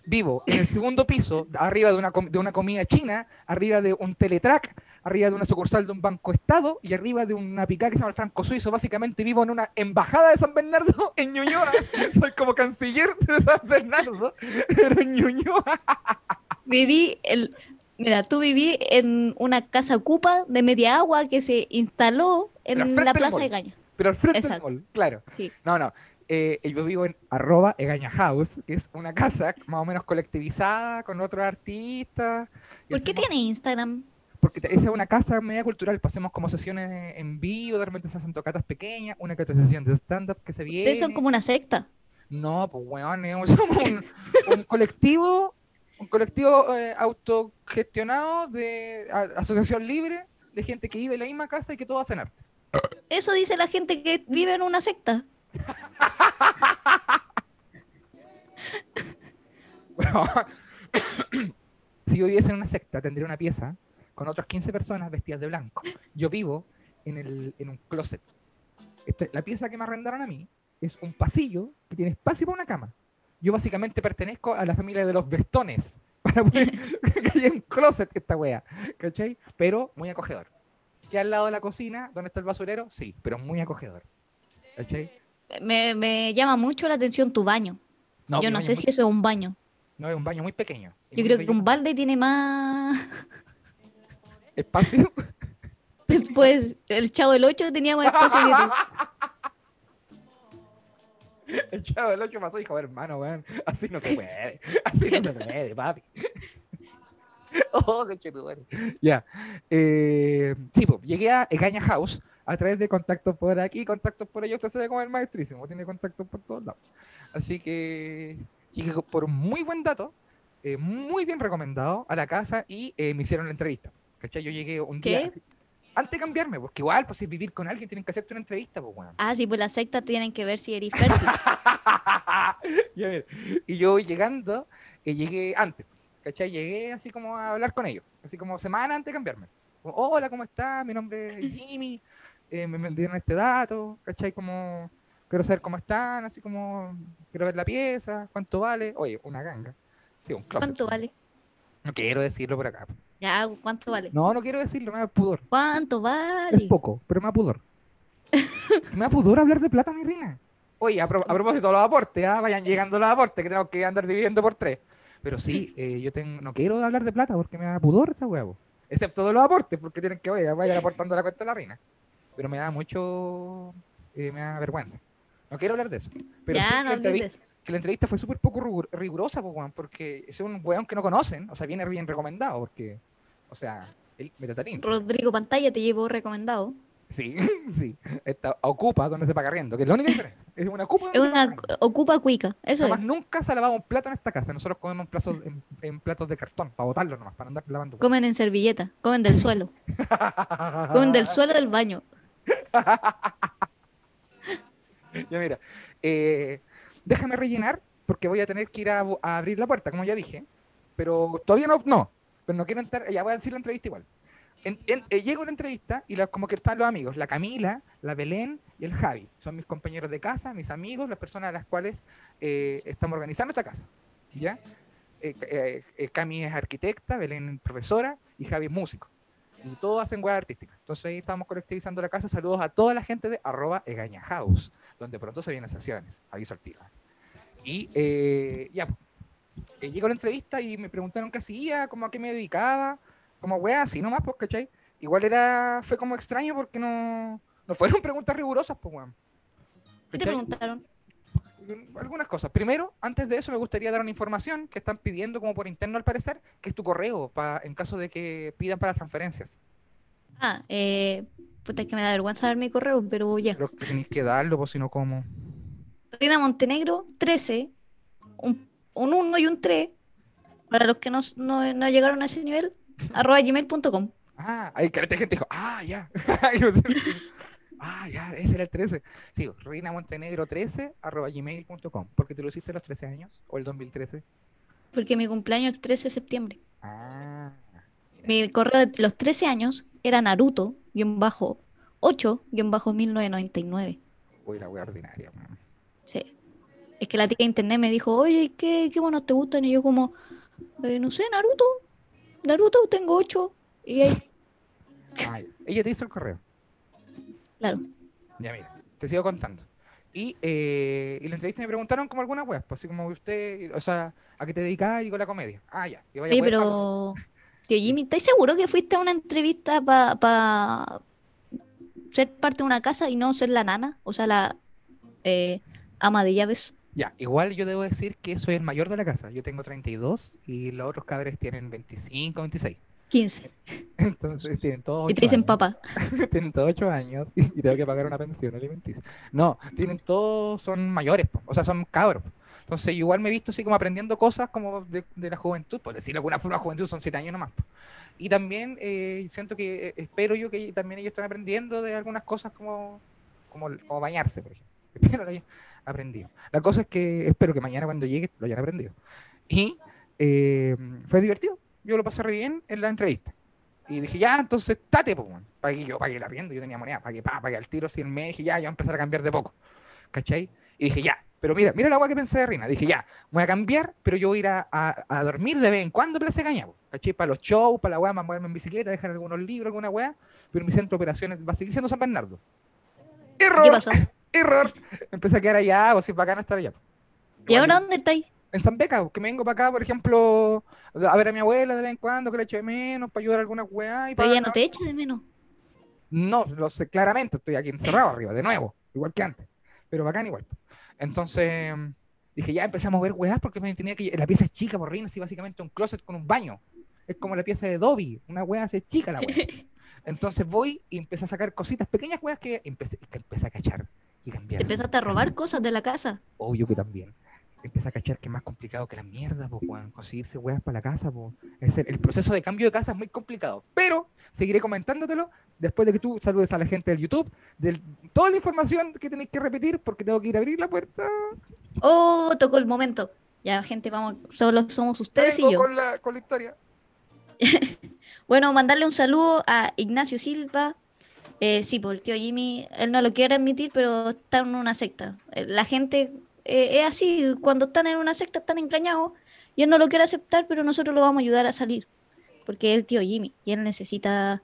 Vivo en el segundo piso, arriba de una, com- de una comida china, arriba de un teletrack, arriba de una sucursal de un banco estado y arriba de una picada que se llama el Franco Suizo. Básicamente vivo en una embajada de San Bernardo en Ñuñoa. Soy como canciller de San Bernardo, pero en Ñuñoa. Viví el. Mira, tú viví en una casa cupa de media agua que se instaló en la Plaza de Gaña. Pero al frente del mall, claro. Sí. No, no. Eh, yo vivo en arroba Egaña House, que es una casa más o menos colectivizada con otros artistas. ¿Por qué tiene Instagram? Porque esa es una casa media cultural, pasemos como sesiones en vivo, de repente se hacen tocatas pequeñas, una que otra sesión de stand-up que se viene. Ustedes son como una secta. No, pues weón, es- somos un, un colectivo, un colectivo eh, autogestionado de a- asociación libre de gente que vive en la misma casa y que todos hacen arte. Eso dice la gente que vive en una secta. Si yo viviese en una secta, tendría una pieza con otras 15 personas vestidas de blanco. Yo vivo en, el, en un closet. Este- la pieza que me arrendaron a mí es un pasillo que tiene espacio para una cama. Yo básicamente pertenezco a la familia de los vestones. Para que haya un closet esta wea. ¿Cachai? Pero muy acogedor. Que al lado de la cocina, donde está el basurero, sí, pero muy acogedor. ¿Cachai? Me, me llama mucho la atención tu baño. No, Yo no sé si muy- eso es un baño. No, es un baño muy pequeño. Yo muy creo que un balde tiene más. Espacio. Pues el chavo del 8 tenía más espacio que tú. El chavo del 8 pasó y dijo, hermano, weón, así no se puede, así no se puede, papi. oh, conchetumare. Ya. Eh, sí, pues, llegué a Egaña House a través de contactos por aquí, contactos por allá. Usted se ve como el maestrísimo, tiene contactos por todos lados. Así que llegué por un muy buen dato, eh, muy bien recomendado a la casa y eh, me hicieron la entrevista. ¿Cachai? Yo llegué un día. Antes de cambiarme, porque igual, pues si vivir con alguien tienen que hacerte una entrevista, pues, weón. Ah, sí, pues las sectas tienen que ver si eres fértil. Y yo llegando, y llegué antes, ¿cachai? Llegué así como a hablar con ellos, así como semana antes de cambiarme. Como, Hola, ¿cómo estás? Mi nombre es Jimmy, eh, me, dieron este dato, ¿cachai? Como, quiero saber cómo están, así como, quiero ver la pieza, cuánto vale. Oye, una ganga. Sí, un closet. ¿Cuánto vale? No quiero decirlo por acá. Ya, ¿cuánto vale? No, no quiero decirlo, me da pudor. ¿Cuánto Es vale? poco, pero me da pudor. me da pudor hablar de plata, mi reina. Oye, a, pro- a propósito de los aportes, ¿ah? vayan llegando los aportes que tenemos que andar dividiendo por tres. Pero sí, eh, yo tengo, no quiero hablar de plata porque me da pudor esa huevo. excepto de los aportes, porque tienen que vaya, vayan aportando la cuenta de la reina. Pero me da mucho, eh, me da vergüenza. No quiero hablar de eso. Pero ya, sí no que, la entrevista, eso. que la entrevista fue súper poco rigur- rigurosa, porque es un weón que no conocen, o sea, viene bien recomendado, porque, o sea, el Metatarín. Rodrigo Pantalla te llevo recomendado. Sí, sí. Esta ocupa donde se paga riendo, que es la única diferencia. Es una ocupa Es una ocupa cuica. Eso Además, es. nunca se ha lavado un plato en esta casa. Nosotros comemos platos, en, en platos de cartón, para botarlo nomás, para andar lavando. Comen en servilleta, comen del suelo, comen del suelo del baño. Ya mira, eh, déjame rellenar porque voy a tener que ir a, abrir la puerta, como ya dije. Pero todavía no, no. Pero no quiero entrar, ya voy a decir la entrevista igual. Eh, llego a la entrevista y la- como que están los amigos, la Camila, la Belén y el Javi. Son mis compañeros de casa, mis amigos, las personas a las cuales eh, estamos organizando esta casa. ¿Ya? Cami es arquitecta, Belén es profesora y Javi es músico. Y todos hacen web artística. Entonces ahí estamos colectivizando la casa. Saludos a toda la gente de arroba Egaña House, donde pronto se vienen sesiones. Aviso al tiro. Y eh, ya, pues, eh, llegó la entrevista y me preguntaron qué hacía, como a qué me dedicaba, como wea, así nomás, pues, ¿cachai? Igual era, fue como extraño porque no, no fueron preguntas rigurosas, pues, weón. ¿Qué te preguntaron? Algunas cosas. Primero, antes de eso, me gustaría dar una información que están pidiendo como por interno al parecer, que es tu correo, pa- en caso de que pidan para transferencias. Ah, eh, puta, es que me da vergüenza dar mi correo, pero ya. Pero que tenéis que darlo, pues si no, ¿cómo? Reina Montenegro 13, un, un 1 y un 3, para los que no, no, no llegaron a ese nivel, arroba gmail.com. Ah, ahí que gente dijo, ah, ya. Ah, ya, ese era el 13. Sí, Reina Montenegro 13 arroba gmail.com. ¿Porque te lo hiciste a los 13 años? ¿O el 2013? Porque mi cumpleaños es el 13 de septiembre. Ah, Mi correo de los 13 años era Naruto-8-1999. uy, la wea ordinaria. man. Sí. Es que la tía de internet me dijo, oye, ¿qué, qué monos te gustan? Y yo como, "Eh, no sé, Naruto. Naruto, tengo 8. Y ahí, Ah, ya. Ella te hizo el correo. Claro. Ya, mira, te sigo contando. Y, eh, y la entrevista me preguntaron como alguna web, pues así como usted, o sea, ¿a qué te dedicas? Y con la comedia. Ah, ya. y vaya Oye, web, pero, tío Jimmy, ¿estás seguro que fuiste a una entrevista para ser parte de una casa y no ser la nana? O sea, la eh, ama de llaves. Ya, igual yo debo decir que soy el mayor de la casa. Yo tengo 32 y los otros cabres tienen 25, 26. 15. Entonces tienen todos Y te ocho dicen años. papá. tienen todos 8 años y y tengo que pagar una pensión alimenticia. No, tienen todos, son mayores, po, o sea, son cabros. Entonces, igual me he visto así como aprendiendo cosas como de, de la juventud, por decirlo de alguna forma, la juventud son 7 años nomás. po. Y también eh, siento que, eh, espero yo que también ellos están aprendiendo de algunas cosas como, como, como bañarse, por ejemplo. Espero lo hayan aprendido. La cosa es que espero que mañana cuando llegue lo hayan aprendido. Y eh, fue divertido. Yo lo pasé re bien en la entrevista. Y dije, ya, entonces, tate, pues, weón. Pagué yo, pagué la rienda, yo tenía moneda, pagué, pa, pagué al tiro 100 mes, dije, ya, ya voy a empezar a cambiar de poco. ¿Cachai? Y dije, ya, pero mira, mira la agua que pensé de Rina. Dije, ya, voy a cambiar, pero yo voy a ir a, a- a dormir de vez en cuando Plaza de Cañabo. ¿Cachai? Para los shows, para la weá, más moverme en bicicleta, dejar algunos libros, alguna weá, pero mi centro de operaciones va a seguir siendo San Bernardo. ¿Qué ¡Error! pasó? ¡Error! Empecé a quedar allá, o si bacán estar allá. ¿Y ahora dónde estáis? En San Beca, que me vengo para acá, por ejemplo, a ver a mi abuela de vez en cuando, que le eche de menos, para ayudar a alguna weá. Y Pero para ella no te echa de menos. No, lo sé claramente, estoy aquí encerrado arriba, de nuevo, igual que antes, pero bacán igual. Entonces, dije, ya empecé a mover weas porque me tenía que... La pieza es chica, por así básicamente un closet con un baño. Es como la pieza de Dobby, una wea así chica la wea. Entonces voy y empecé a sacar cositas, pequeñas weas que empecé, que empecé a cachar y cambiar. Empezaste a robar cosas de la casa. Obvio que también. Empecé a cachar que es más complicado que la mierda, pues, weón. Conseguirse weas para la casa, pues. Es el, el proceso de cambio de casa es muy complicado. Pero seguiré comentándotelo después de que tú saludes a la gente del YouTube, de toda la información que tenéis que repetir, porque tengo que ir a abrir la puerta. Oh, tocó el momento. Ya, gente, vamos, solo somos ustedes y yo. con la, con la historia. Bueno, mandarle un saludo a Ignacio Silva. Eh, sí, pues el tío Jimmy, él no lo quiere admitir, pero está en una secta. Eh, La gente eh, es así, cuando están en una secta están engañados y él no lo quiere aceptar, pero nosotros lo vamos a ayudar a salir. Porque es el tío Jimmy y él necesita,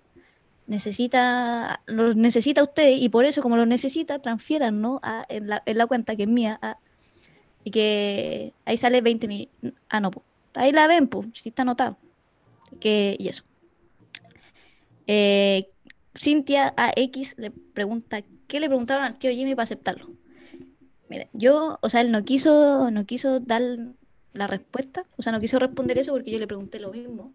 necesita, los necesita a ustedes y por eso como lo necesita, transfieran, ¿no? En, la, en la cuenta que es mía. a- y que ahí sale 20 mil. Ah, no, pues. Ahí la ven, pues, si está anotado. Que, y eso. Eh, Cintia AX le pregunta, ¿qué le preguntaron al tío Jimmy para aceptarlo? Mira, yo, o sea, él no quiso, no quiso dar la respuesta, o sea, no quiso responder eso porque yo le pregunté lo mismo.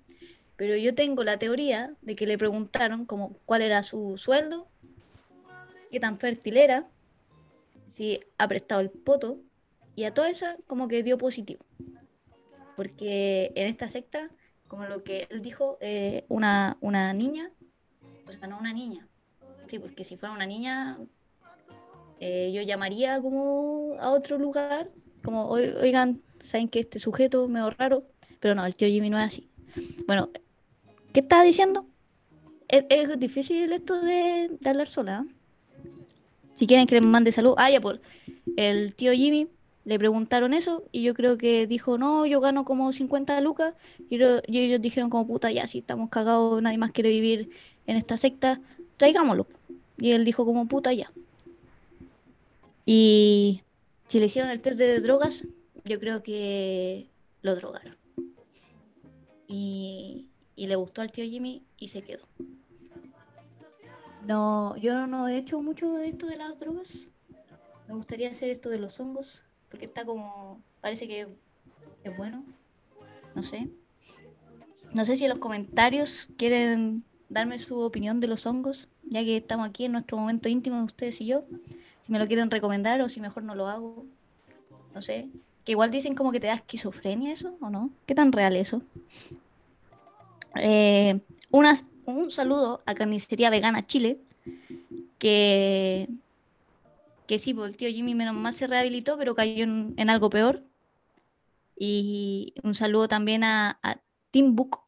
Pero yo tengo la teoría de que le preguntaron como cuál era su sueldo, qué tan fértil era, si ha prestado el poto, y a toda esa como que dio positivo. Porque en esta secta, como lo que él dijo, eh, una, una niña, o sea, no una niña, sí, porque si fuera una niña, eh, yo llamaría como a otro lugar, como, oigan, saben que este sujeto medio raro, pero no, el tío Jimmy no es así. Bueno, ¿qué estaba diciendo? Es, difícil esto de, hablar sola. ¿eh? Si quieren que les mande salud. Ah, ya, por el tío Jimmy le preguntaron eso y yo creo que dijo, no, yo gano como 50 lucas. Y, ellos dijeron como, puta, ya, si estamos cagados, nadie más quiere vivir en esta secta, traigámoslo. Y él dijo como, puta, ya. Y si le hicieron el test de drogas, yo creo que lo drogaron. Y, y le gustó al tío Jimmy y se quedó. No, yo no he hecho mucho de esto de las drogas. Me gustaría hacer esto de los hongos, porque está como, parece que es bueno. No sé. No sé si en los comentarios quieren darme su opinión de los hongos, ya que estamos aquí en nuestro momento íntimo de ustedes y yo. Si me lo quieren recomendar o si mejor no lo hago. No sé. Que igual dicen como que te da esquizofrenia eso, ¿o no? ¿Qué tan real eso? Eh, un saludo a Carnicería Vegana Chile, que, que sí, pues el tío Jimmy menos mal se rehabilitó, pero cayó en, algo peor. Y un saludo también a, a Tim Book.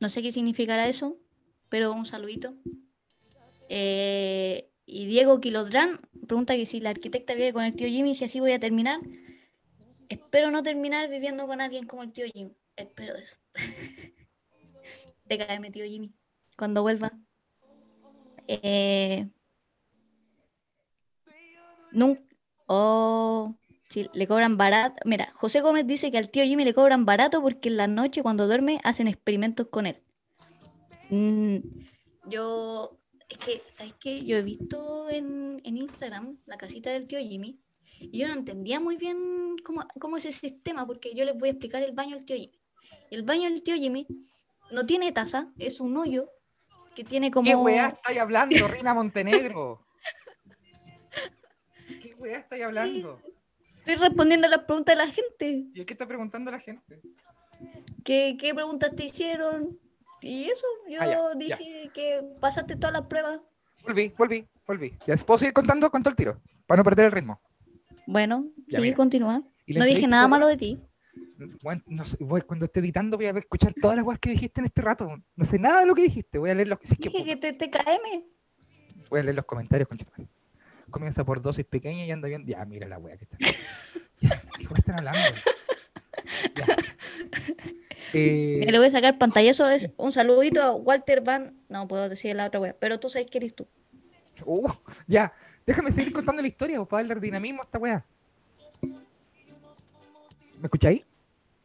No sé qué significará eso, pero un saludito. Eh, y Diego Quilodrán pregunta que si la arquitecta vive con el tío Jimmy, si así voy a terminar. Espero no terminar viviendo con alguien como el tío Jimmy. Espero eso. Cae tío Jimmy. Cuando vuelva. Eh, nunca. Oh, sí, le cobran barato. Mira, José Gómez dice que al tío Jimmy le cobran barato porque en la noche cuando duerme hacen experimentos con él. Mm, yo, es que, ¿sabes qué? Yo he visto en, en Instagram la casita del tío Jimmy y yo no entendía muy bien cómo, cómo es ese sistema, porque yo les voy a explicar el baño del tío Jimmy. El baño del tío Jimmy no tiene taza, es un hoyo que tiene como. ¿Qué weá estáis hablando, Rina Montenegro? ¿Qué weá estáis hablando? Estoy respondiendo a las preguntas de la gente. ¿Y qué está preguntando la gente? ¿Qué, qué preguntas te hicieron? Y eso, yo ah, dije que pasaste todas las pruebas. Volví, volví, volví. ¿Ya puedo seguir contando? Cuento el tiro, para no perder el ritmo. Bueno, sí, continúa. No dije nada malo de ti. Bueno, no sé, voy, cuando esté editando voy a escuchar todas las cosas que dijiste en este rato. No sé nada de lo que dijiste. Voy a leer los si Dije que, te TKM. Voy a leer los comentarios. Comienza por dosis pequeñas y anda bien. Ya, mira la wea que está. Ya, ¿Qué están hablando? Eh, le voy a sacar pantallazo. Es un saludito a Walter Van. No puedo decir la otra wea, pero tú sabes que eres tú. Uh, ya, déjame seguir contando la historia pues, para darle dinamismo a esta wea. ¿Me escucháis?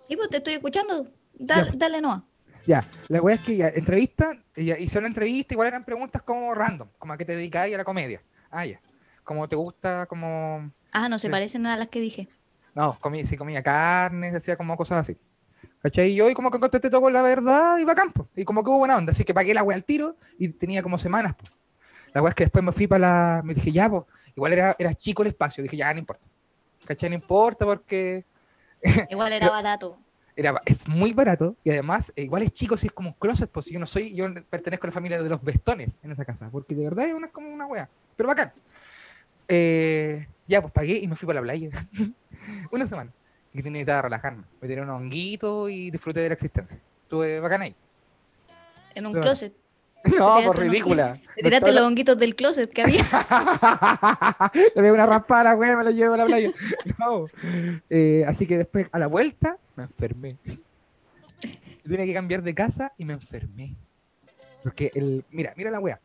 Sí, pues te estoy escuchando. Dale, pues. dale no. Ya, la wea es que ya, entrevista, ella hizo una entrevista, igual eran preguntas como random, como a qué te dedicáis a la comedia. Ah, ya. Como te gusta, como. Ah, no se parecen a las que dije. No, comí, sí comía carne, hacía como cosas así. ¿Cachai? Y yo, y como que contesté todo con la verdad, iba a campo. Y como que hubo buena onda, así que pagué la wea al tiro y tenía como semanas. La wea es que después me fui para la. Me dije, ya, pues, igual era, era chico el espacio. Dije, ya, no importa. ¿Cachai? No importa porque Igual era barato. Era, es muy barato y además eh, igual es chico si es como un closet, pues yo no soy, yo pertenezco a la familia de los vestones en esa casa, porque de verdad es una, como una wea, pero bacán. Eh, ya, pues pagué y me fui para la playa. una semana. Y necesitaba relajarme. Me tiré un honguito y disfruté de la existencia. Estuve bacán ahí. En un closet. No, por ridícula. Te tiraste los honguitos del closet que había. Le veo una raspara, güey, me lo llevo a la playa. No. Eh, así que después, a la vuelta, me enfermé. Tenía que cambiar de casa y me enfermé. Porque el. Mira, mira la wea.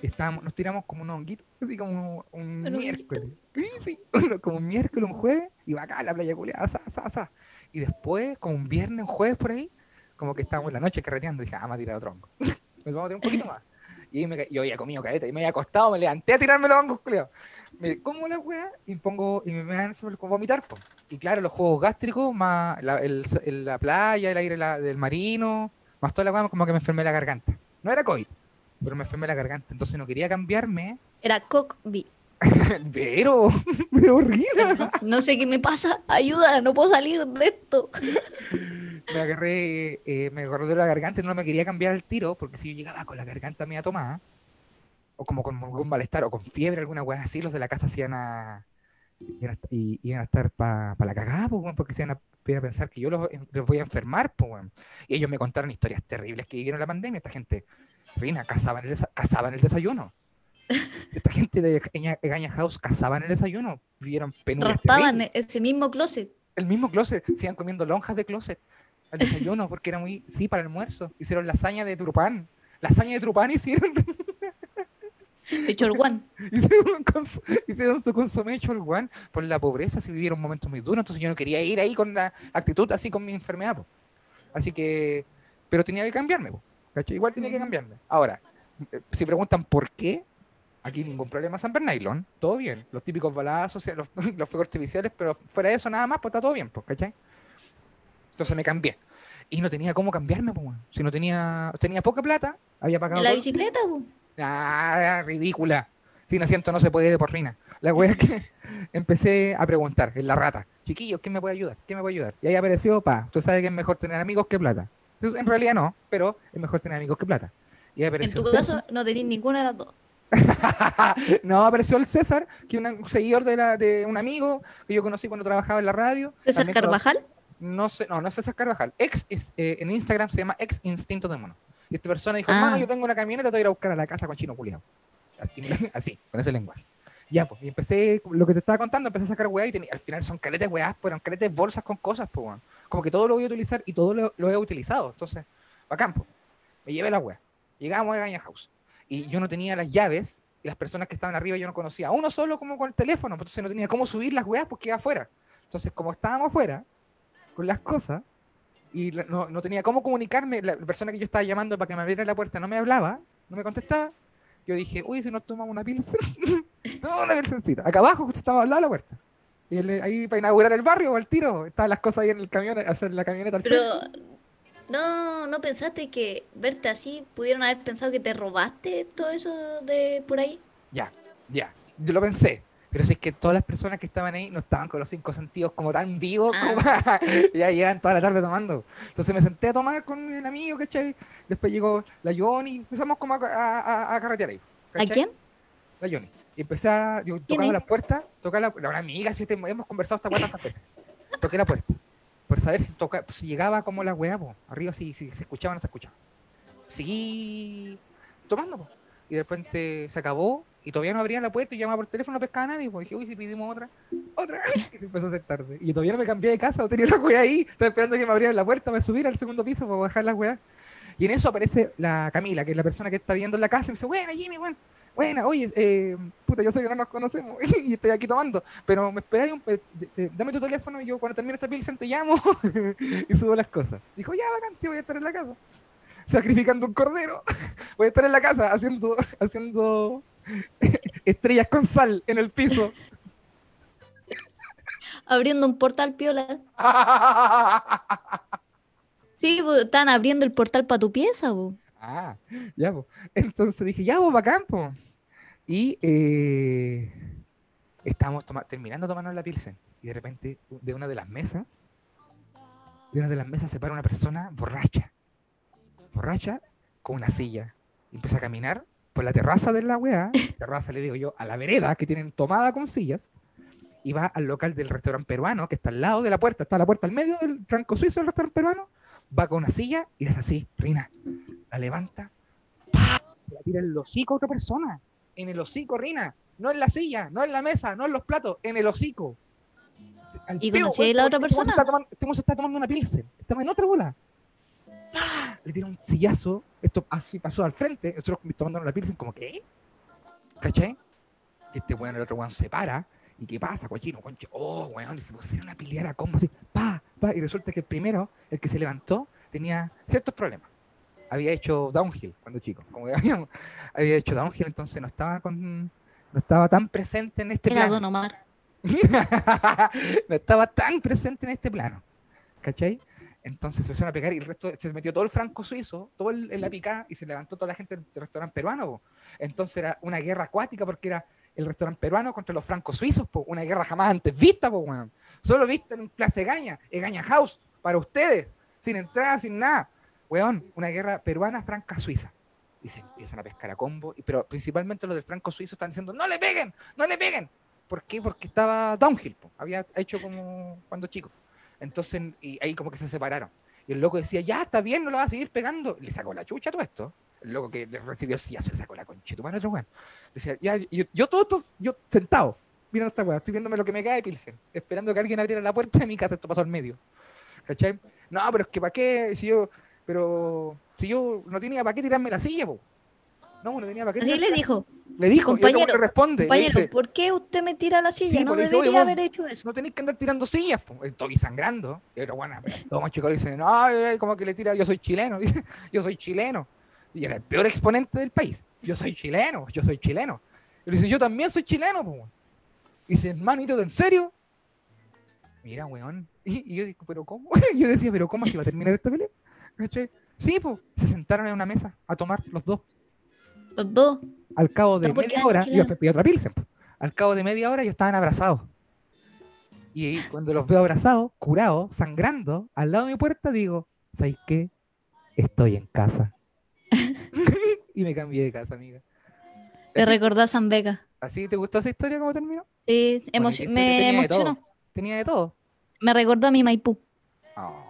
Estábamos, nos tiramos como un honguito, así como un miércoles. Sí, como un miércoles, un jueves, y va acá a la playa culiada, asa, asa, asa. Y después, como un viernes, un jueves por ahí, como que estábamos en la noche carreteando, dije, ah, me a tirar otro hongo. Me tomo un poquito más. Y me, yo había comido cadeta y me había acostado, me levanté a tirarme los hongos, culiao. Me como la weá y pongo y me dan vomitar, po. Y claro, los juegos gástricos, más la, playa, el aire del marino, más toda la weá, como que me enfermé la garganta. No era COVID, pero me enfermé la garganta. Entonces no quería cambiarme. Era COVID. Pero, pero horrible. No sé qué me pasa. Ayuda, no puedo salir de esto. me agarré, eh, me agarró de la garganta y no me quería cambiar el tiro, porque si yo llegaba con la garganta media tomada, o como con algún malestar, o con fiebre, alguna weá así, los de la casa se iban a, iban a, y- iban a estar para la cagada, po, weón, porque se iban a, iban a pensar que yo los, los voy a enfermar, po, weón. Y ellos me contaron historias terribles que vivieron la pandemia, esta gente, Rina, cazaban el, cazaban el desayuno. Esta gente de Gaña, House cazaban el desayuno, vivieron penurias Raspaban ese mismo closet. el mismo closet, se iban comiendo lonjas de closet al desayuno, porque era muy, sí, para el almuerzo. Hicieron lasaña de trupán. Lasaña de trupán hicieron. De Cholguán. hicieron, hicieron su consomé cholguán por la pobreza, si vivieron momentos muy duros. Entonces yo no quería ir ahí con la actitud así con mi enfermedad. po. Así que, pero tenía que cambiarme. po. Igual tenía que cambiarme. Ahora, eh, si preguntan por qué, aquí ningún problema San Bernardino, todo bien. Los típicos balazos, los, los fuegos artificiales, pero fuera de eso nada más, pues está todo bien, pues, ¿cachai? Entonces me cambié. Y no tenía cómo cambiarme, pues. Si no tenía, tenía poca plata, había pagado. ¿En la bicicleta? po? Ah, ridícula. Sin asiento no se puede de porrina. La wea es que empecé a preguntar en la rata, chiquillos, ¿quién me puede ayudar? ¿Quién me puede ayudar? Y ahí apareció, pa, tú sabes que es mejor tener amigos que plata. Entonces, En realidad no, pero es mejor tener amigos que plata. Y ahí En apareció tu caso no tenés ninguna de las dos. no, apareció el César, que es un seguidor de, la, de un amigo que yo conocí cuando trabajaba en la radio. César También conocí- Carvajal. no sé, no, no es César Carvajal. Ex es, eh, en Instagram se llama Ex Instinto de Mono. Y esta persona dijo, Ah. hermano, yo tengo una camioneta, te voy a ir a buscar a la casa con chino culiao. Así, así, con ese lenguaje. Ya, pues, y empecé, lo que te estaba contando, empecé a sacar weá y tenía- al final son caretes weás, pero eran caretes bolsas con cosas, pues. Como que todo lo voy a utilizar y todo lo, lo he utilizado. Entonces, bacán, pues. Me llevé la weá. Llegamos a Gaña House. Y yo no tenía las llaves y las personas que estaban arriba yo no conocía. Uno solo como con el teléfono, pues, entonces no tenía cómo subir las weas porque iba afuera. Entonces, como estábamos afuera, con las cosas, y no, no tenía cómo comunicarme, la persona que yo estaba llamando para que me abriera la puerta no me hablaba, no me contestaba, yo dije, uy, si nos tomamos una pilsen. no, una pilsencita. Acá abajo justo estaba al lado de la puerta. Y él, ahí para inaugurar el barrio, al tiro, estaban las cosas ahí en el camión, hacer la camioneta al Pero frente. No, no pensaste que verte así pudieron haber pensado que te robaste todo eso de por ahí. Ya, ya. Yo lo pensé. Pero si es que todas las personas que estaban ahí no estaban con los cinco sentidos como tan vivos Ah. como ya llegan toda la tarde tomando. Entonces me senté a tomar con el amigo, ¿cachai? Después llegó la Johnny, empezamos como a, a- a- carretear ahí. ¿A quién? La Johnny. Y empecé a, yo tocando es? las puertas, tocar la, la- una amiga, si este- hemos conversado hasta cuántas veces. Toqué la puerta. Por saber si, toca, si llegaba como la weá, arriba si, si se escuchaba o no se escuchaba. Seguí tomando. Y de repente se acabó y todavía no abrían la puerta y llamaba por teléfono, no pescaba a nadie. Pues dije, uy, si pedimos otra, otra. Y se empezó a hacer tarde. Y todavía no me cambié de casa, no tenía la weá ahí. Estaba esperando que me abrieran la puerta para subir al segundo piso para bajar las weas. Y en eso aparece la Camila, que es la persona que está viendo en la casa, y me dice, buena Jimmy, buena, buena, oye, eh, puta, yo sé que no nos conocemos y estoy aquí tomando, pero me esperáis un de- dame tu teléfono y yo cuando termine esta pilsen te llamo y subo las cosas. Dijo, ya, bacán, sí voy a estar en la casa. Sacrificando un cordero. Voy a estar en la casa haciendo, haciendo estrellas con sal en el piso. Abriendo un portal piola. Sí, están abriendo el portal para tu pieza, po. Ah, ya, pues. Entonces dije, ya, vos, bacán, po. Y eh, estábamos toma- terminando de tomarnos la pilsen. Y de repente, de una de las mesas, de una de las mesas se para una persona borracha. Borracha con una silla. Y empieza a caminar por la terraza de la weá. Terraza, le digo yo, a la vereda que tienen tomada con sillas. Y va al local del restaurante peruano, que está al lado de la puerta. Está la puerta al medio del franco suizo del restaurante peruano. Va con una silla y es así, Rina la levanta, ¡pa! y la tira en el hocico a otra persona. En el hocico, Rina. No en la silla, no en la mesa, no en los platos, en el hocico. Al ¿Y weón, la otra este persona? está tomando- Este se está tomando una pilsen. Estaba en otra bola. ¡Pa! Le tira un sillazo. Esto así pasó al frente. Nosotros tomando una pilsen, como, ¿qué? ¿Cachai? Este weón, el otro weón se para. ¿Y qué pasa, cochino? Concho, oh, weón, y se pusieron a pelear a combo así, pa, pa. Y resulta que el primero, el que se levantó, tenía ciertos problemas. Había hecho downhill cuando chico, como que había, había hecho downhill, entonces no estaba con no estaba tan presente en este Era plano. Don Omar. no estaba tan presente en este plano. ¿Cachai? Entonces se empezaron a pegar y el resto se metió todo el franco suizo, todo el- en la picada y se levantó toda la gente del restaurante peruano. po. Entonces era una guerra acuática porque era el restaurante peruano contra los francos suizos, po. una guerra jamás antes vista, po. Solo vista en clase gaña, en gaña house, para ustedes, sin entrada, sin nada. Weón, una guerra peruana franca suiza. Y se empiezan a pescar a combo, pero principalmente los del franco suizo están diciendo, no le peguen, no le peguen. ¿Por qué? Porque estaba downhill, po. había hecho como cuando chico. Entonces, y ahí como que se separaron. Y el loco decía, ya, está bien, no lo vas a seguir pegando. Le sacó la chucha a todo esto. El loco que recibió ya se le sacó la concha. Tu otro weón. Decía, ya, yo, todo esto, yo sentado, mirando esta weá, estoy viéndome lo que me cae de Pilsen, esperando que alguien abriera la puerta de mi casa, esto pasó al medio. ¿Cachai? No, pero es que para qué, si yo, pero si yo no tenía para qué tirarme la silla, po. No, no tenía para qué Así le dijo, Le dijo, y compañero, le responde. compañero, dice, ¿por qué usted me tira la silla? Sí, no pues debería "Oye, vos- haber hecho eso. no tenéis que andar tirando sillas, po. estoy sangrando. Y era bueno, todo más chico le dice, no, como que le tira, yo soy chileno, dice, yo soy chileno. Y era el peor exponente del país. Yo soy chileno, yo soy chileno. Y le dice, yo también soy chileno, po. Y dice, hermanito, ¿en serio? Mira, weón. Y, y yo digo, ¿pero cómo? Y yo decía, ¿pero cómo se va a terminar esta pelea? ¿Cachai? Sí, pues, se sentaron en una mesa a tomar los dos. Los dos. Al cabo de media hora, y chilenos. después pidió otra pilsen. po. Al cabo de media hora ya estaban abrazados. Y cuando los veo abrazados, curados, sangrando, al lado de mi puerta, digo, ¿sabes qué? Estoy en casa. y me cambié de casa, amiga. Te recordó a San Beca. ¿Así te gustó esa historia? ¿Cómo terminó? Sí, Bueno, emo- me emocionó. Tenía de todo. Me recordó a mi Maipú. Oh.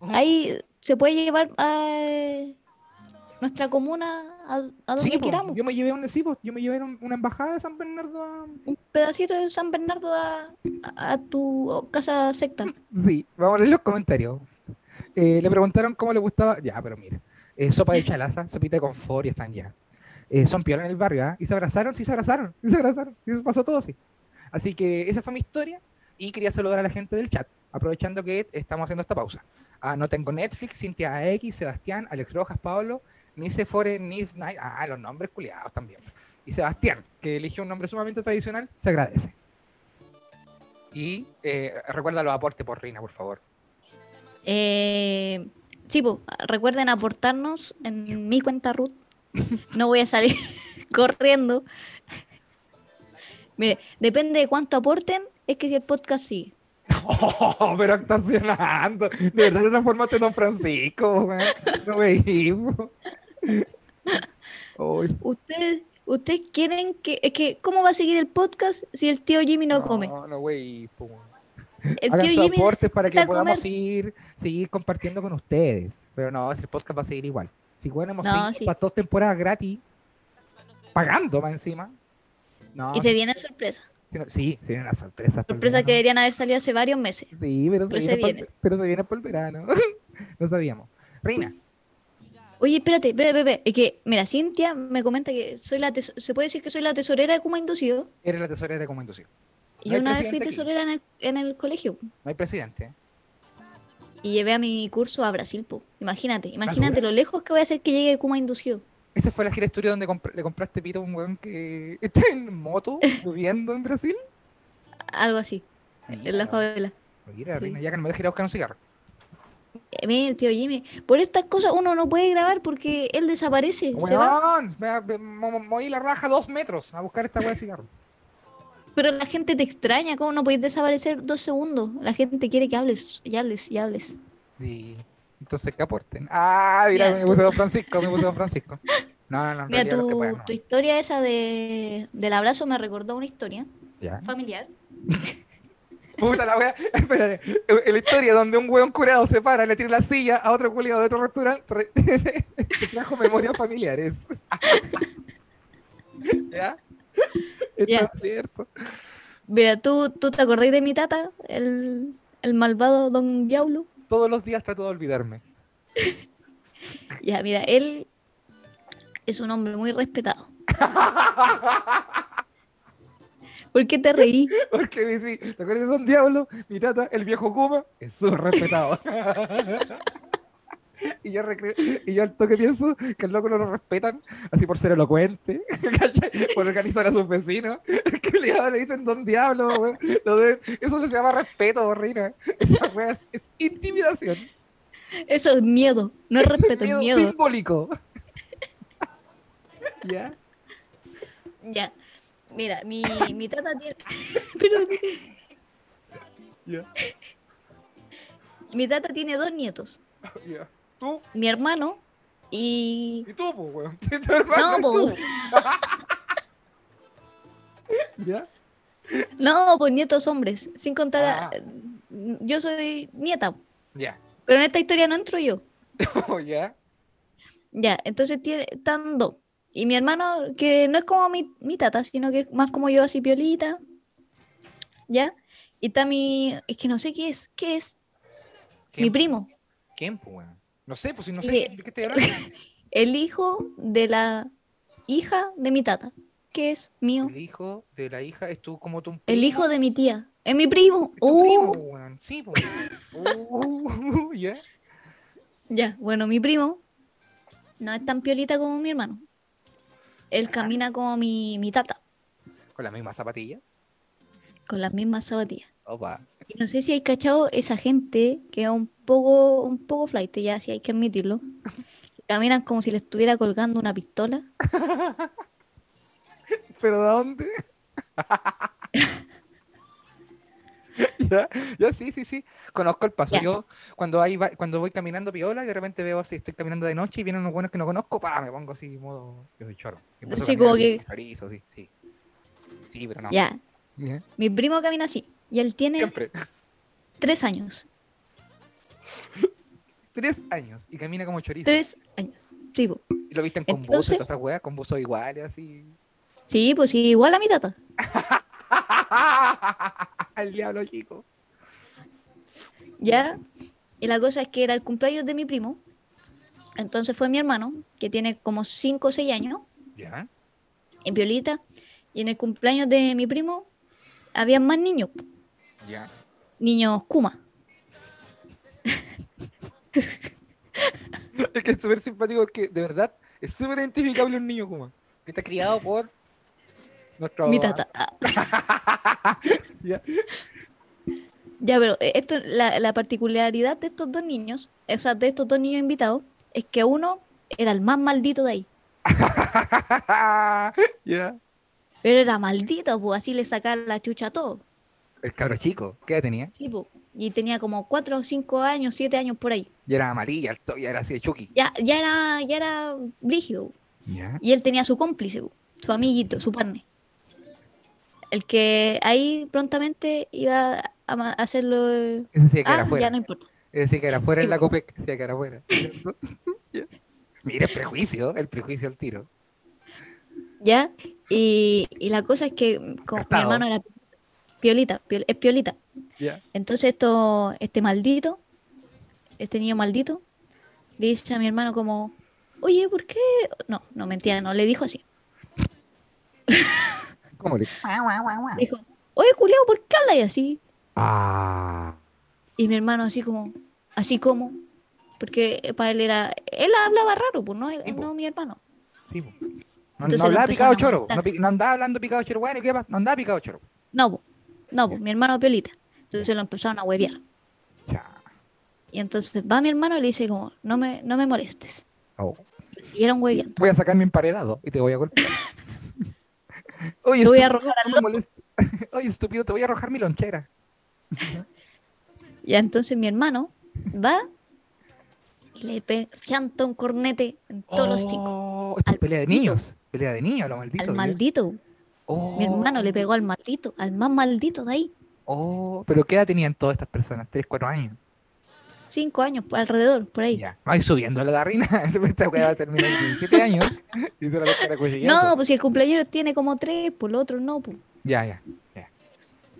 Ahí se puede llevar a nuestra comuna a, a donde Sí, queramos. yo me llevé un, sí, yo me llevé un- una embajada de San Bernardo a, Un pedacito de San Bernardo a, a- a tu casa secta. Sí, vamos a leer los comentarios. Eh, le preguntaron cómo le gustaba. Ya, pero mira. eh, sopa de chalaza, sopita de confort y están ya. Eh, son piola en el barrio, ¿ah? ¿Y se abrazaron? Sí, se abrazaron. Sí, se abrazaron. Y eso pasó todo, sí. Así que esa fue mi historia. Y quería saludar a la gente del chat, aprovechando que estamos haciendo esta pausa. Ah, no tengo Netflix, Cintia X, Sebastián, Alex Rojas, Pablo, Nice Fore, Nice Night. Ah, los nombres culiados también. Y Sebastián, que eligió un nombre sumamente tradicional, se agradece. Y eh, recuerda los aportes por Rina, por favor. Eh, sí, recuerden aportarnos en mi cuenta Ruth. No voy a salir corriendo. Mire, depende de cuánto aporten, es que si el podcast sigue. Oh, pero actuacionando. De verdad te transformaste en Don Francisco. No veí. po. Uy, Ustedes, ustedes quieren que. Es que, ¿cómo va a seguir el podcast si el tío Jimmy no, come? No, no, güey. El Hagan tío Jimmy aportes para que podamos seguir, seguir compartiendo con ustedes. Pero no, el podcast va a seguir igual. Si hemos No, sí. para dos temporadas gratis, pagando más encima. No, Y se viene sorpresa. Sí, no- sí, se para el Sorpresa que deberían haber salido hace varios meses. Sí, pero se, Pero se viene, por- pero se viene por el verano. no sabíamos. Reina, Oye, espérate, espérate, espérate. Es que, mira, Cintia me comenta que soy la se puede decir que soy la tesorera de Kuma Inducido. eres la tesorera como inducido. Y No hay una vez fui tesorera en el, en el colegio. No hay presidente. Y llevé a mi curso a Brasil, po. Imagínate, imagínate lo lejos que voy a hacer que llegue Kuma Inducido. ¿Esa fue la gira historia donde le compraste pito a un weón que está en moto viviendo en Brasil? Algo así, en la favela. Mira, Sí. Reina, ya que no me dejes ir a buscar un cigarro. Eh, Mira, tío Jimmy, por estas cosas uno no puede grabar porque él desaparece, se va. Weón, me, me, me- me moví la raja dos metros a buscar esta weá de cigarro. Pero la gente te extraña, ¿cómo no puedes desaparecer dos segundos? La gente quiere que hables, y hables, y hables. Y entonces que aporten. Ah, mira, Mira, me puse Don Francisco, me puse Don Francisco. No, no, no, Mira, los que tu, puedan, no. tu historia esa de, del abrazo me recordó una historia Ya. familiar. Puta la weá. Espérate. La historia donde un weón curado se para, le tira la silla a otro culiado de otro restaurante, re- te trajo memorias familiares. ¿Ya? Esto es cierto. Mira, ¿tú, tú te acordás de mi tata, el, el malvado Don Diablo? Todos los días trato de olvidarme. Ya, mira, él es un hombre muy respetado. ¿Por qué te reí? Porque dice, ¿te acuerdas de Don Diablo? Mi tata, el viejo Kuma, es su respetado. Y yo, recre- y yo al toque pienso que el loco no lo respetan, así por ser elocuente, por organizar a sus vecinos, que le, le dicen don diablo, eso se llama respeto, Rina. Esa weá es, es intimidación. Eso es miedo. No es respeto, es miedo. simbólico. ¿Ya? Ya. Mira, mi, mi tata tiene. Pero Ya. mi tata tiene dos nietos. Ya. ¿Tú? Mi hermano y. ¿Y tú, pues, weón? Tu hermano No, tú. ¿Ya? No, pues nietos hombres. Sin contar. Ah. Yo soy nieta. Ya. Pero en esta historia no entro yo. ¿Ya? Ya, entonces tiene, están dos. Y mi hermano, que no es como mi, mi tata, sino que es más como yo, así piolita. ¿Ya? Y está mi. Es que no sé qué es. ¿Qué es? Mi primo. ¿Quién, pues, weón? No sé, pues si no Sí. sé de qué estoy hablando. El hijo de la hija de mi tata. Que es mío. El hijo de la hija es tú como tu El hijo de mi tía. Es mi primo. tu Uh, primo. Sí, pues. Uh, ¿Ya? Ya, bueno, mi primo no es tan piolita como mi hermano. Él camina como mi, mi tata, Con las mismas zapatillas. con las mismas zapatillas. Opa. Y no sé si hay cachado esa gente que es un poco, un poco flight, ya, si hay que admitirlo. que Caminan como si le estuviera colgando una pistola. ¿Pero de dónde? ya, ya, sí, sí, sí. Conozco el paso. Ya. Yo, cuando, hay, cuando voy caminando piola y de repente veo así, estoy caminando de noche y vienen unos buenos que no conozco, pa, me pongo así, modo. Yo soy choro. Sí, como así, que- sí, sí. Sí, pero no. Ya, Ya. mi primo camina así. Y él tiene Siempre. tres años. Tres años y camina como chorizo. Tres años. Sí, po. Y lo con buzo y Entonces- todas esas weas, con buzos iguales, así. sí, pues sí, igual a mi tata. El diablo chico. ¿Ya? Y la cosa es que era el cumpleaños de mi primo. Entonces fue mi hermano, que tiene como 5 o 6 años, ¿Ya? en Violita. Y en el cumpleaños de mi primo había más niños, Ya. niños Kuma. Es que es súper simpático porque de verdad es súper identificable un niño Kuma. Que está criado por nuestro. Mi tata. Ya. Ya, pero eh, esto, la, la particularidad de estos dos niños, o sea, de estos dos niños invitados, es que uno era el más maldito de ahí. ya. Pero era maldito, pues así le sacaba la chucha a todo. El cabro chico, ¿qué edad tenía? Sí, pues. Y tenía como 4 o 5 años, 7 años por ahí. Ya era amarilla, ya era así de Chucky. Ya, ya era, ya era brígido. Ya. Y él tenía su cómplice, po, su amiguito, su partner. El que ahí prontamente iba a hacerlo. Ese sí que era Ah, afuera. ya no importa. Ese sí que era afuera en la COPEC. Sí que era. Ya. Mira el prejuicio, el prejuicio al tiro. ¿Ya? Y, y la cosa es que con, mi hermano era piolita, piol- es piolita. Entonces esto, este maldito, este niño maldito, le dice a mi hermano como, oye, ¿por qué? No, no, mentira, no, le dijo así. ¿Cómo le? Dijo, oye, culiao, ¿por qué hablas así? Ah. Y mi hermano así como, así como, porque para él era, él hablaba raro, pues no, él- Sí, no mi hermano. Sí, po. No, no hablaba picado choro. No, no andaba hablando picado choro. Bueno, ¿y ¿qué pasa? No andaba picado choro. No, po, no, po, mi hermano piolita. Entonces lo empezaron a huevear. Y entonces va mi hermano y le dice como, no me, no me molestes. Oh. Y siguieron hueveando. Voy a sacar mi emparedado y te voy a golpear. Oye, Te voy a estúpido, arrojar al no me molestes. Oye, estúpido, te voy a arrojar mi lonchera. Ya entonces mi hermano va y le chanta un cornete en todos los chicos. Oh, Esto es pelea de niños. Pelea de niños, lo maldito. Al ¿ya? maldito. Oh, Mi hermano le pegó al maldito, al más maldito de ahí. Oh, pero ¿qué edad tenían todas estas personas? ¿Tres, cuatro años? Cinco años por alrededor, por ahí. Ya. Subiendo la darrina. Esta weá va a terminar en 17 años. Y se la toca cuchillando. No, pues si el cumpleaños tiene como tres, por lo otro no, pues. Ya, ya, ya.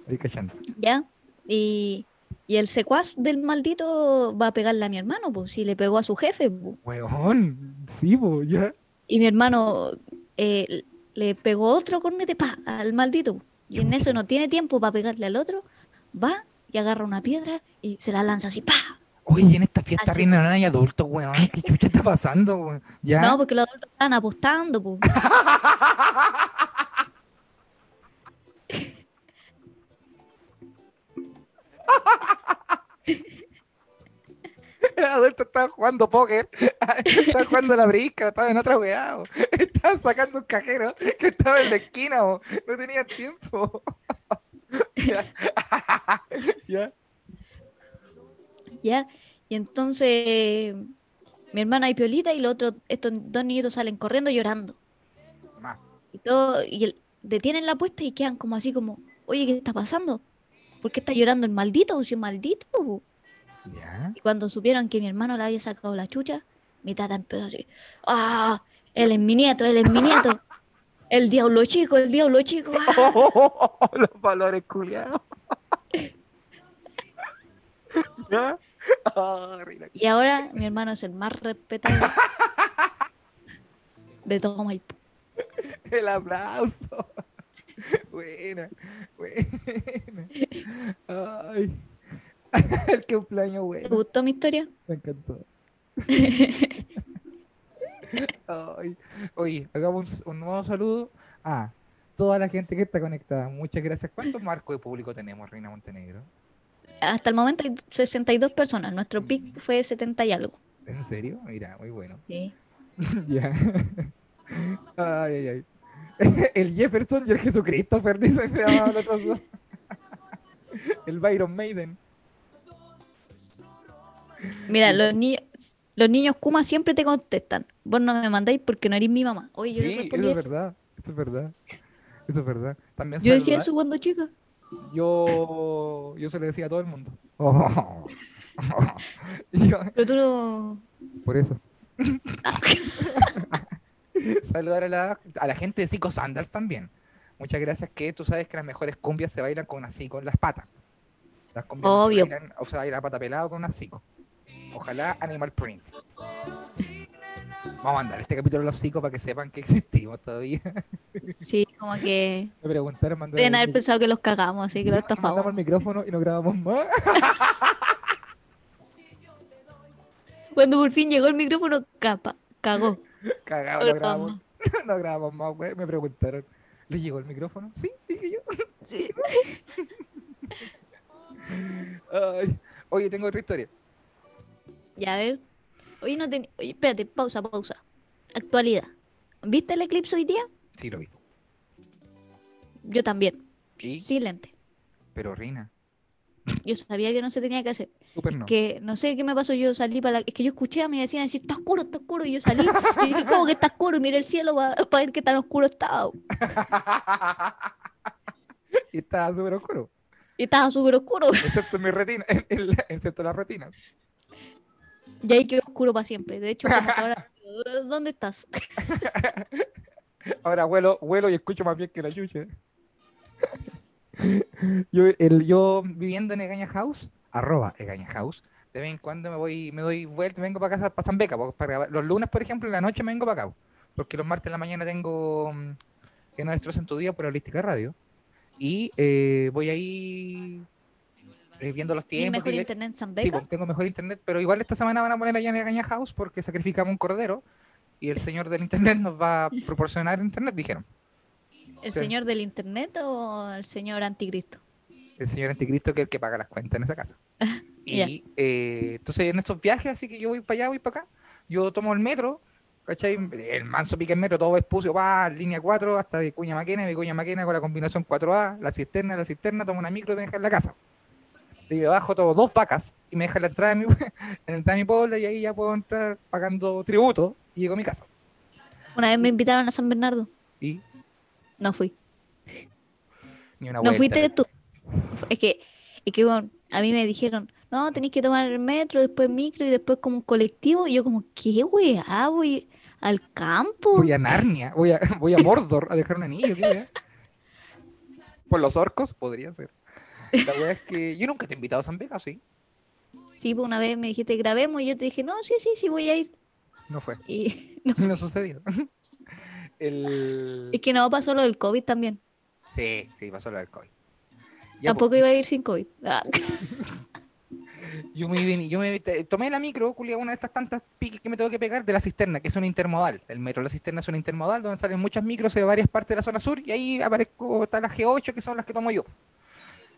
Estoy cachando. ¿Ya? Y, y el secuaz del maldito va a pegarle a mi hermano, pues, si le pegó a su jefe, pues. Weón. Sí, po, ya. Y mi hermano eh, le pegó otro cornete pa, al maldito. Y en eso no tiene tiempo para pegarle al otro. Va y agarra una piedra y se la lanza así, pa, Oye, en esta fiesta reina no hay adultos, weón. ¿Qué chucha está pasando, weón? ¿Ya? No, porque los adultos estaban apostando, pues. Adulto estaba jugando póker, estaba jugando la brisca, estaba en otra weá, estaba sacando un cajero que estaba en la esquina, bo. no tenía tiempo. ya. ya. ¿Ya? Y entonces mi hermana y Piolita y los otros, estos dos niñitos salen corriendo llorando. Y todo, y el- detienen la apuesta y quedan como así como, oye, ¿qué está pasando? ¿Por qué está llorando el maldito? Si es maldito. po". Ya. Y cuando supieron que mi hermano le había sacado la chucha, mi tata empezó así, ¡ah! Él es mi nieto, él es mi nieto. El diablo chico, el diablo chico. ¡ah! Los valores culiados. ¿Ya? Ah. Y ahora mi hermano es el más respetado de todo Maipú. El aplauso. Buena, buena. Ay. El cumpleaños ¿Te bueno. gustó mi historia? Me encantó. Ay. Oye, hagamos un, un nuevo saludo a toda la gente que está conectada. Muchas gracias. ¿Cuántos marcos de público tenemos, Reina Montenegro? Hasta el momento hay 62 personas. Nuestro pic fue 70 y algo. ¿En serio? Mira, muy bueno. Sí. Ya. Ay, ay, ay. El Jefferson y el Jesucristo, dice se llamaban los dos. El Byron Maiden. Mira, los niños, los niños Kuma siempre te contestan. Vos no me mandáis porque no eres mi mamá. Oye, yo Sí, respondí eso es verdad. Eso es verdad. Eso es verdad. También Yo decía eso cuando chica. Yo, yo se lo decía a todo el mundo. Yo- Pero tú no. por eso. Saludar a la, a la gente de Zico Sandals también. Muchas gracias que tú sabes que las mejores cumbias se bailan con así, con las patas. Las cumbias no se Obvio. bailan, o se baila pata pelada con un cico. Ojalá Animal Print. Vamos a mandar este capítulo a los psicos para que sepan que existimos todavía. Sí, como que. Me preguntaron, Deben haber pensado que los cagamos, así que nos mandamos estafamos. el micrófono y no grabamos más. Cuando por fin llegó el micrófono, capa, cagó. Cagado, no grabamos. No grabamos más, güey. Me preguntaron, ¿le llegó el micrófono? Sí, dije yo. Sí. Ay. Oye, tengo otra historia. Ya, a ver. Oye, no ten... Oye, espérate, pausa, pausa. Actualidad. ¿Viste el eclipse hoy día? Sí, lo vi. Yo también. ¿Y? Sí, lente. Pero Reina, Yo sabía que no se tenía que hacer. súper no. Que no sé qué me pasó, yo salí para la... Es que yo escuché a mi vecina decir, está oscuro, está oscuro. Y yo salí y dije, ¿cómo que está oscuro? Y miré el cielo para ver qué tan oscuro estaba. y estaba súper oscuro. Y estaba súper oscuro. Excepto mi retina, en- en la- excepto las retinas. Y ahí quedó oscuro para siempre. De hecho, ahora, ¿dónde estás? Ahora huelo, huelo y escucho más bien que la chucha. Yo, el, yo viviendo en Egaña House, arroba Egaña House, de vez en cuando me voy, me doy vuelta, vengo para casa, para San Beca, porque para grabar- los lunes, por ejemplo, en la noche me vengo para acá, porque los martes en la mañana tengo mm, que no destrocen tu día por Holística Radio, y eh, voy ahí viendo los ¿Tienes tiempos. mejor que internet en San Sí, pues, tengo mejor internet, pero igual esta semana van a poner allá en Egaña House porque sacrificamos un cordero y el señor del internet nos va a proporcionar internet, dijeron. ¿El sí. señor del internet o el señor anticristo? El señor anticristo que es el que paga las cuentas en esa casa. Y eh, entonces en estos viajes, así que yo voy para allá, voy para acá, yo tomo el metro, ¿cachai? El manso pica el metro, todo es pucio, va, línea 4 hasta Vicuña Maquena, Vicuña Maquena con la combinación 4A, la cisterna, la cisterna, tomo una micro y me deja en la casa. Y bajo todo dos vacas y me deja la entrada de mi, en entrada de mi pueblo y ahí ya puedo entrar pagando tributo y llego a mi casa. Una vez me invitaron a San Bernardo. Y No fui. ni una No fuiste tú. Es que, es que bueno, a mí me dijeron, no, tenéis que tomar el metro, después micro y después como un colectivo. Y yo como, ¿qué weá? Voy al campo. Voy a Narnia, voy a, voy a Mordor a dejar un anillo, ¿qué? Por los orcos, podría ser. La wea es que yo nunca te he invitado a San Vega, ¿sí? Sí, pues una vez me dijiste, grabemos, y yo te dije, no, sí, sí, sí, voy a ir. No fue, Y no, no sucedió. El... es que no pasó lo del COVID también. Sí, sí, pasó lo del COVID. Ya, Tampoco iba a ir sin COVID. Ah, Yo me, vine- yo me te- tomé la micro, culia, una de estas tantas piques que me tengo que pegar de la cisterna, que es una intermodal. El metro de la cisterna es una intermodal donde salen muchas micros de varias partes de la zona sur y ahí aparezco, está la G8, que son las que tomo yo.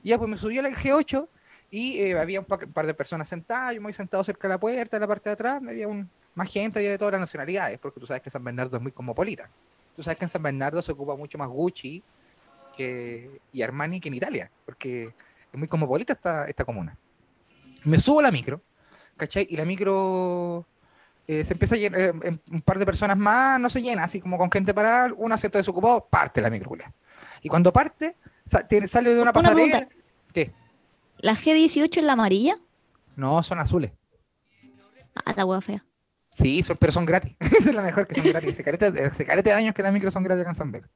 Y ya, pues me subí a la G8 y eh, había un pa- par de personas sentadas, yo me voy sentado cerca de la puerta, en la parte de atrás, me había un, más gente, había de todas las nacionalidades, porque tú sabes que San Bernardo es muy cosmopolita. Tú sabes que en San Bernardo se ocupa mucho más Gucci que, y Armani que en Italia, porque es muy cosmopolita esta, esta comuna. Me subo a la micro, ¿cachai? Y la micro eh, se empieza a llenar, eh, en- un par de personas más no se llena, así como con gente parada, un asiento desocupado, parte la micro. Y cuando parte, sa- tiene- sale de una pasarela. ¿Qué? ¿La G18 es la amarilla? No, son azules. Ah, la hueá fea. Sí, son, pero son gratis. Esa es la mejor que son gratis. Se carete, se carete de años que las micros son gratis acá en San Pedro.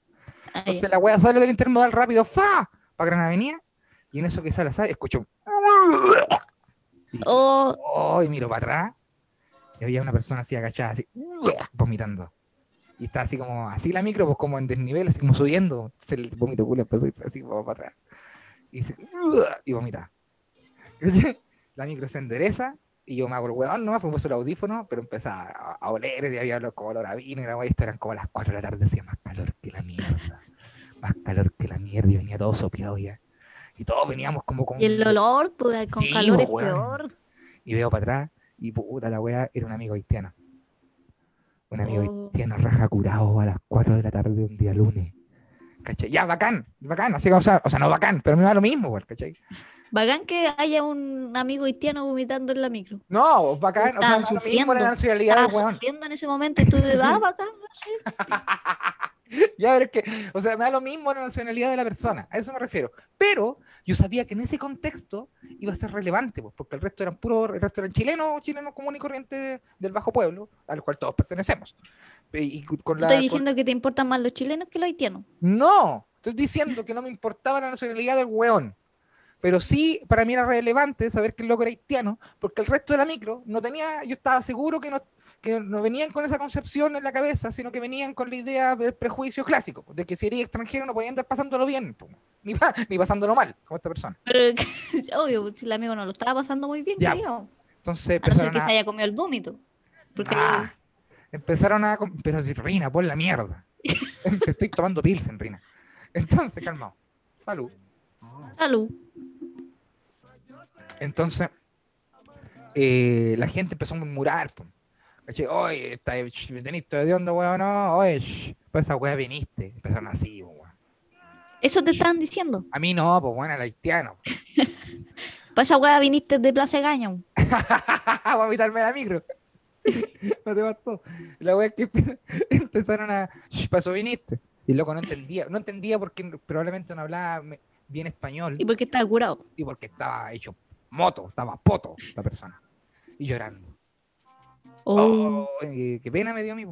Entonces la wea sale del intermodal rápido, ¡fa! Para Gran Avenida. Y en eso que sale, ¿sabes? Escucho un... Y, Oh, oh, y miro para atrás. Y había una persona así agachada, así, vomitando. Y está así como, así la micro, pues como en desnivel, así como subiendo. Se el vómito culo empezó ir así como para atrás. Y, se, y vomita. La micro se endereza y yo me hago el huevón nomás, pues puse el audífono, pero empezaba a, a oler y había los color a vino y la esto eran como las 4 de la tarde, hacía más calor que la mierda. Más calor que la mierda y venía todo sopeado ya. Y todos veníamos como con... y el olor, pues con Sí, calor es weón. peor. Y veo para atrás y puta la wea era un amigo haitiano. Un amigo Oh. haitiano raja curado a las 4 de la tarde un día lunes. ¿Cachai? Ya, bacán, bacán. Así que, o sea, o sea, no bacán, pero me da lo mismo, weón, ¿cachai? Bacán que haya un amigo haitiano vomitando en la micro. No, bacán, o sea, da lo mismo sufriendo, la nacionalidad Estaba sufriendo en ese momento y tú le das bacán, no sé. Ya, pero es que, o sea, me da lo mismo la nacionalidad de la persona, a eso me refiero. Pero yo sabía que en ese contexto iba a ser relevante, pues, porque el resto eran puros, el resto eran chilenos, chilenos común y corriente del bajo pueblo, al cual todos pertenecemos. Y, y con la, Estoy con- diciendo que te importan más los chilenos que los haitianos. No, estoy diciendo que no me importaba la nacionalidad del weón. Pero sí, para mí era relevante saber que el loco era haitiano, porque el resto de la micro no tenía, yo estaba seguro que no, que no venían con esa concepción en la cabeza, sino que venían con la idea del prejuicio clásico, de que si eres extranjero no podías andar pasándolo bien, po, ni, pa- ni pasándolo mal, como esta persona. Pero obvio, si el amigo no lo estaba pasando muy bien, Ya. Entonces A no ser empezaron que a... se haya comido el vómito. Porque Ah, empezaron a... Pero si, Rina, pon la mierda. Estoy tomando pilsen, Rina. Entonces, calmado. Salud. salud. Entonces, eh, la gente empezó a murmurar. po. Oye, está, veniste de onda, weón, no, oye, pues esa weá viniste. Empezaron así, weón. Eso te estaban diciendo. A mí no, pues bueno, el haitiano. Para esa weá viniste de Plaza Gaño. Voy a evitarme la micro. no te bastó. La weá es que empe- empezaron a. "Sh, para eso viniste. Y el loco no entendía. No entendía porque probablemente no hablaba bien español ¿Y por qué estaba curado? y porque estaba hecho moto, estaba poto esta persona. Y llorando. Oh, Oh, eh, qué pena me dio a mí.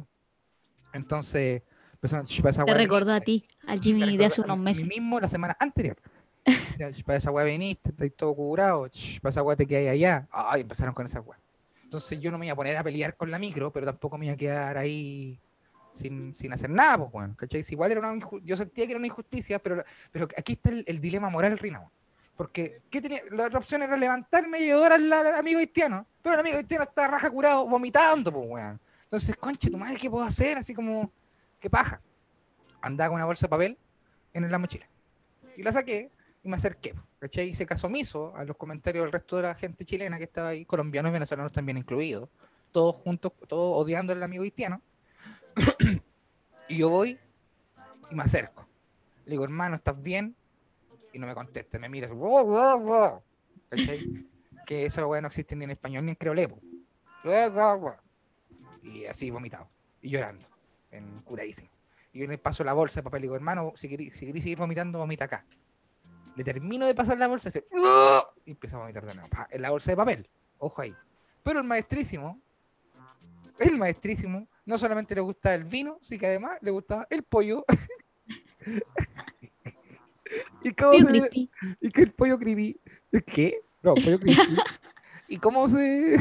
Entonces, empezaron, "Sh, para esa te recordó a viniste". ti, al Jimmy de hace a unos mí meses. mismo la semana anterior. Ya, "Sh, Para esa weá viniste, estoy todo curado. Para esa weá te quedas allá. Ay, empezaron con esa weá. Entonces yo no me iba a poner a pelear con la micro, pero tampoco me iba a quedar ahí sin, sin hacer nada, pues bueno, ¿cachai? Si igual era una yo sentía que era una injusticia, pero, pero aquí está el, el dilema moral, Rina. Porque ¿qué tenía? la otra opción era levantarme y ayudar al, amigo haitiano. Pero el amigo haitiano está raja curado, vomitando, pues weón. Entonces, conche, tu madre, ¿qué puedo hacer? Así como, qué paja. Andaba con una bolsa de papel en la mochila. Y la saqué y me acerqué. ¿Cachai? Hice caso omiso a los comentarios del resto de la gente chilena que estaba ahí, colombianos y venezolanos también incluidos. Todos juntos, todos odiando al amigo haitiano. y yo voy y me acerco. Le digo, hermano, ¿estás bien? Y no me contesta, me mira, "Wow, wow, wow". Que esa weá no existe ni en español ni en creole. Y así vomitado. Y llorando. En curadísimo. Y yo le paso la bolsa de papel y digo, hermano, si queréis si seguir vomitando, vomita acá. Le termino de pasar la bolsa y dice, y empieza a vomitar de nuevo. En la bolsa de papel. Ojo ahí. Pero el maestrísimo, el maestrísimo, no solamente le gusta el vino, sino que además le gustaba el pollo. y cómo Tío se- Crispy. y que el pollo creepy. ¿Qué? No, pollo creepy. ¿Y cómo se.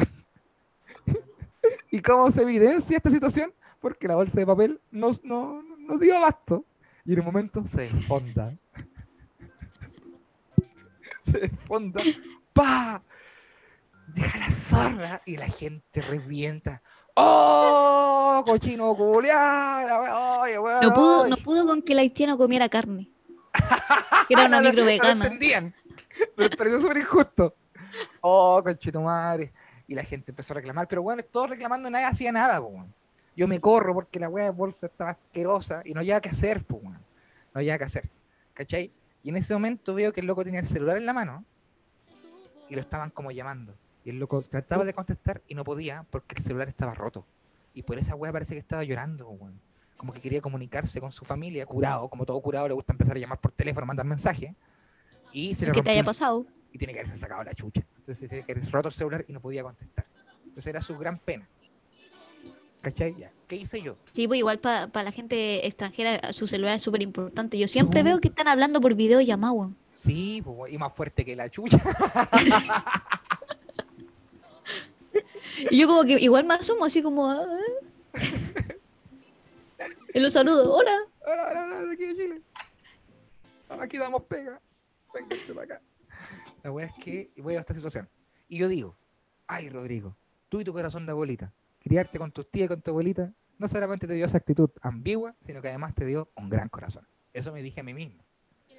¿Y cómo se evidencia esta situación? Porque la bolsa de papel no, no, no dio abasto. Y en un momento se desfonda. se desfonda. ¡Pa! deja la zorra y la gente revienta. ¡Oh! Cochino oye, weón, No pudo, no pudo con que el haitiano comiera carne. Que era una No lo- micro no lo vegana. entendían. Me pareció súper injusto. Oh, conchito madre. Y la gente empezó a reclamar, pero bueno, todos reclamando, nadie hacía nada, po. Yo me corro porque la weá de bolsa estaba asquerosa y no había que hacer, pues, weón. No había que hacer. ¿Cachai? Y en ese momento veo que el loco tenía el celular en la mano y lo estaban como llamando. Y el loco trataba de contestar y no podía porque el celular estaba roto. Y por esa weá parece que estaba llorando, weón. Como que quería comunicarse con su familia, curado, como todo curado, le gusta empezar a llamar por teléfono, mandar mensajes. Y se le ¿Qué te haya pasado? y tiene que haberse sacado la chucha. Entonces tiene que haber roto el celular y no podía contestar. Entonces era su gran pena. ¿Cachai? Ya. ¿Qué hice yo? Sí, pues igual para la gente extranjera su celular es súper importante. Yo siempre veo que están hablando por videollamada, weón. Sí, pues, y más fuerte que la chucha. Y yo como que igual me asumo así como... ah. Y los saludo, hola. Ahora, ahora, de aquí de Chile. Aquí damos pega. Vénganse para acá. La wea es que voy a esta situación. Y yo digo, ay Rodrigo, tú y tu corazón de abuelita, criarte con tus tías y con tu abuelita, no solamente te dio esa actitud ambigua, sino que además te dio un gran corazón. Eso me dije a mí mismo.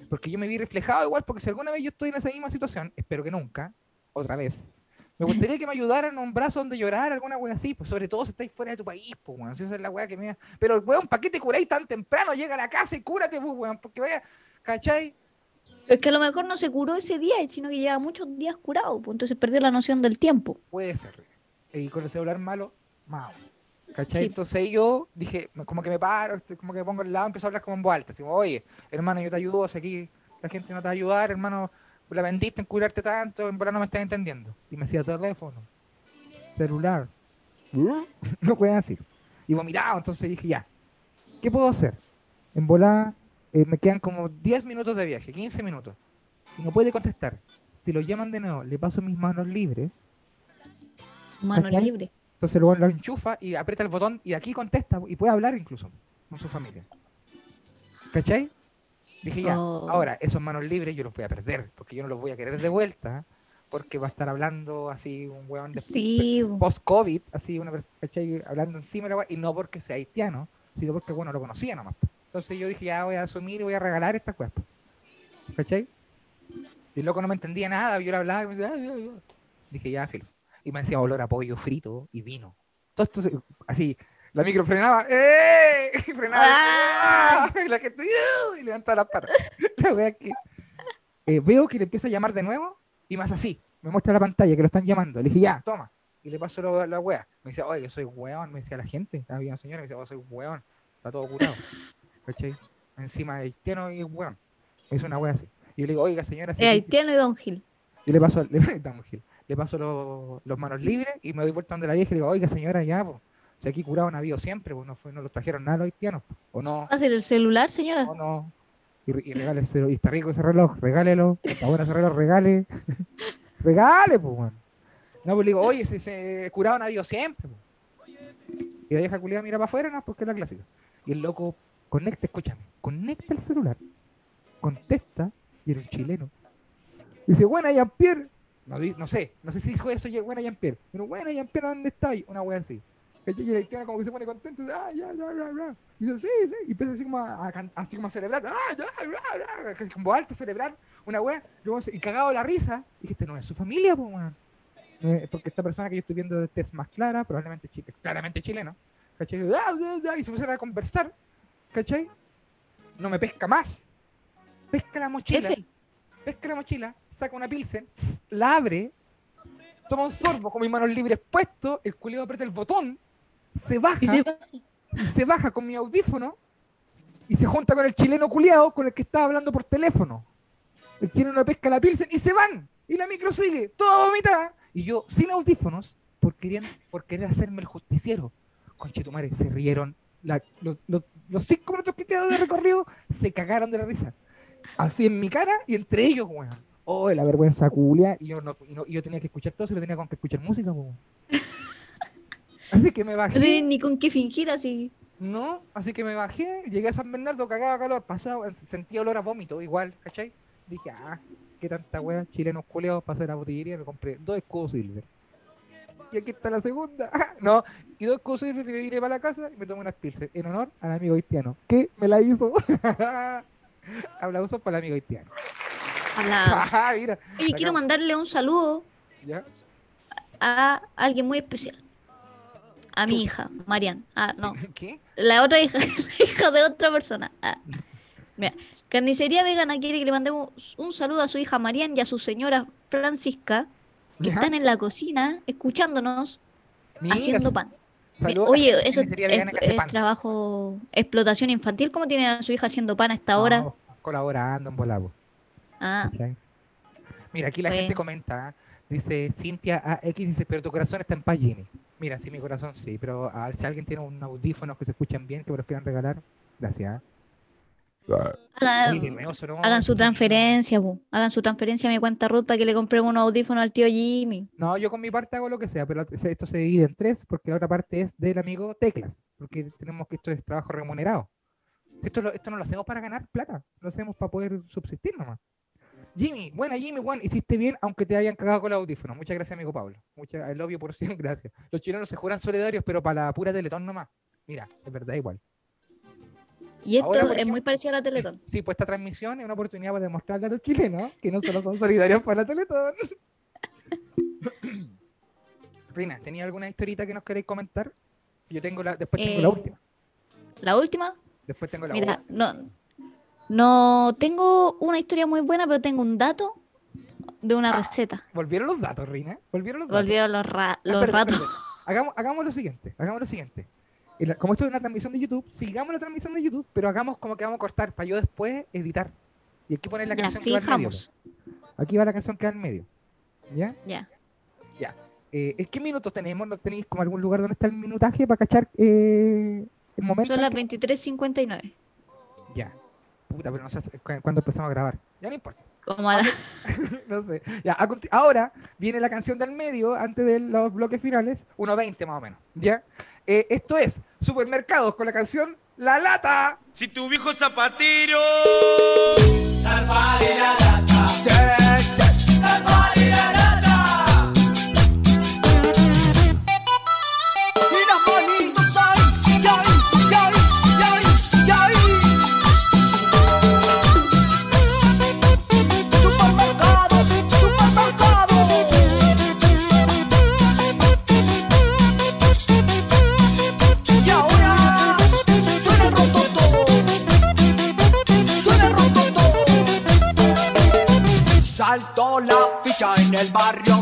Porque yo me vi reflejado igual, porque si alguna vez yo estoy en esa misma situación, espero que nunca, otra vez, me gustaría que me ayudaran a un brazo donde llorar, alguna wea así, pues sobre todo si estáis fuera de tu país, pues weón, si esa es la wea que me da. Pero weón, ¿para qué te curáis tan temprano? Llega a la casa y cúrate, pues weón, porque vaya, ¿cachai? Es que a lo mejor no se curó ese día, sino que lleva muchos días curado, pues entonces perdió la noción del tiempo. Puede ser. Y con el celular malo, aún, ¿Cachai? Sí. Entonces yo dije, como que me paro, como que me pongo al lado, empiezo a hablar como en voz alta. Así, como, oye, hermano, yo te ayudo, si aquí la gente no te va a ayudar, hermano, la vendiste en curarte tanto, en verdad no me estás entendiendo. Y me decía teléfono, celular. no pueden decir. Y vomitado, entonces dije, ya, ¿qué puedo hacer? En volada eh, me quedan como 10 minutos de viaje, 15 minutos. Y no puede contestar. Si lo llaman de nuevo, le paso mis manos libres Mano ¿Cachai? libre. entonces luego lo enchufa y aprieta el botón y aquí contesta y puede hablar incluso con su familia. ¿Cachai? Dije ya, Oh. ahora esos manos libres yo los voy a perder porque yo no los voy a querer de vuelta porque va a estar hablando así un weón de Sí, post-COVID, así una persona. Hablando encima de la y no porque sea haitiano, sino porque, bueno, lo conocía nomás. Entonces yo dije, ya voy a asumir y voy a regalar esta cuerpo. ¿Cachai? Y el loco no me entendía nada, yo le hablaba y me decía, "Ay, ay, ay". dije, ya, filo. Y me decía olor a pollo frito y vino. Todo esto, así, la micro frenaba, ¡eh! Y frenaba, ¡Ah! y la gente, "Uh", y levantaba las patas. La wea que, eh, veo que le empieza a llamar de nuevo y más así, me muestra la pantalla que lo están llamando. Le dije, ya, toma. Y le paso lo- la wea. Me dice, oye, que soy weón, me decía la gente. Había una señora me decía, oh, soy weón. Está todo curado. ¿Cachai? Encima haitiano y weón. Me hizo una wea así. Y yo le digo, oiga, señora, aquí- haitiano y Don Gil. yo le paso, le, Downhill. le paso los, los manos libres y me doy vuelta donde la vieja y le digo, oiga señora, ya, pues, si aquí curado han habido siempre, pues no, fue, no los trajeron nada los haitianos, po. o no, ¿Hacer el celular, señora? o no. Y, y regale ese- y está rico ese reloj, regálelo, está bueno ese reloj, regale. regale, pues, weón. No, pues le digo, oye, si se curado han habido siempre, pues. Y la vieja culiada mira para afuera, no, porque es la clásica. Y el loco conecta, escúchame, conecta el celular, contesta, y era un chileno. Dice, buena Jean-Pierre. No sé, no sé si dijo eso, buena Jean-Pierre. Pero buena Jean-Pierre, ¿dónde estáis? Una wea así. Y el haitiano como que se pone contento, y dice, ah, ya, ya, ya, ya. Y dice, sí, sí. Y empieza así como a, a así como a celebrar, ah, ya, ya, ya. Con voz alta a celebrar una wea. Y cagado la risa, dije, este no es su familia, pues, weón. Es- porque esta persona que yo estoy viendo tez más clara, probablemente chi- claramente chileno. ¿Cachai? Ah, Y se pusieron a conversar, ¿cachai? No me pesca más. Pesca la mochila pesca la mochila, saca una pilsen, la abre, toma un sorbo con mis manos libres puestos, el culio aprieta el botón, se baja, Y y se baja con mi audífono y se junta con el chileno culiado con el que estaba hablando por teléfono. El chileno pesca la pilsen y se van. Y la micro sigue, toda vomitada. Y yo, sin audífonos, por querer, por querer hacerme el justiciero. Conchetumare, se rieron. La- los, cinco minutos que quedaron de recorrido se cagaron de la risa así en mi cara y entre ellos, weón. Oh, la vergüenza culia. Y yo, no, y, no- y yo tenía que escuchar todo, se lo tenía con que escuchar música, weón. Así que me No bajé. tienen ni con qué fingir así. No, así que me bajé, llegué a San Bernardo, cagaba calor, pasado, sentía olor a vómito, igual, ¿cachai? Dije, ah, qué tanta wea, chilenos culeados, pasé a la botillería, me compré dos escudos silver. Y aquí está la segunda. no, y dos cosas y me iré para la casa y me tomo unas pilsen en honor al amigo haitiano. ¿Qué me la hizo? Aplausos para el amigo haitiano. Ah, mira. Oye, quiero mandarle un saludo ¿Ya? a alguien muy especial. A mi hija, Marian. Ah, no. ¿Qué? La otra hija, la hija de otra persona. Ah. Mira, Carnicería Vegana quiere que le mandemos un saludo a su hija Marian y a su señora Francisca, que ¿Ya? están en la cocina escuchándonos Mira, haciendo pan. Saludos Oye, eso es, trabajo, explotación infantil. ¿Cómo tienen a su hija haciendo pan a esta hora? Colaborando en Volavo. Ah. Mira, aquí la gente comenta, ¿ah? dice Cintia AX, dice, pero tu corazón está en paz. Mira, sí, mi corazón sí, pero ah, si alguien tiene un audífonos que se escuchan bien, que me los quieran regalar, gracias. hagan, Oye, de nuevo sonó hagan su transferencia, bu. hagan su transferencia a mi cuenta Ruth para que le compremos unos audífonos al tío Jimmy. No, yo con mi parte hago lo que sea, pero esto se divide en tres porque la otra parte es del amigo Teclas, porque tenemos que esto es trabajo remunerado. Esto, lo- esto no lo hacemos para ganar plata, lo hacemos para poder subsistir nomás. Jimmy, buena Jimmy, Juan, hiciste bien aunque te hayan cagado con el audífono. Muchas gracias, amigo Pablo. Muchas, el obvio por cien gracias. Los chilenos se juran solidarios, pero para la pura Teletón nomás. Mira, es verdad igual. Y esto Ahora, es muy parecido a la Teletón. Sí, pues esta transmisión es una oportunidad para demostrarle a los chilenos que no solo son solidarios para la Teletón. Reina, ¿tenía alguna historita que nos queréis comentar? Yo tengo la, después tengo la Eh, última. La última, Después tengo la mira, última. no, no tengo una historia muy buena, pero tengo un dato de una Ah, receta. ¿Volvieron los datos, Reina? ¿Volvieron los datos? Volvieron los, ra- Ah, los ratos. Hagamos, hagamos lo siguiente, hagamos lo siguiente. Como esto es una transmisión de YouTube, sigamos la transmisión de YouTube, pero hagamos como que vamos a cortar para yo después editar. Y aquí poner la Ya, canción que va en medio. Aquí va la canción que va en medio. ¿Ya? Ya. Eh, ¿en ¿Qué minutos tenemos? ¿No tenéis como algún lugar donde está el minutaje para cachar eh, el momento? Son las que- 23.59. Ya. Puta, pero no sé cu- cuándo empezamos a grabar. Ya no importa. Como a la- no sé. Ya, ahora viene la canción del medio, antes de los bloques finales, 1.20 más o menos. ¿Ya? Eh, esto es Supermercados con la canción La Lata. Si tu viejo zapatero. Mira el barrio,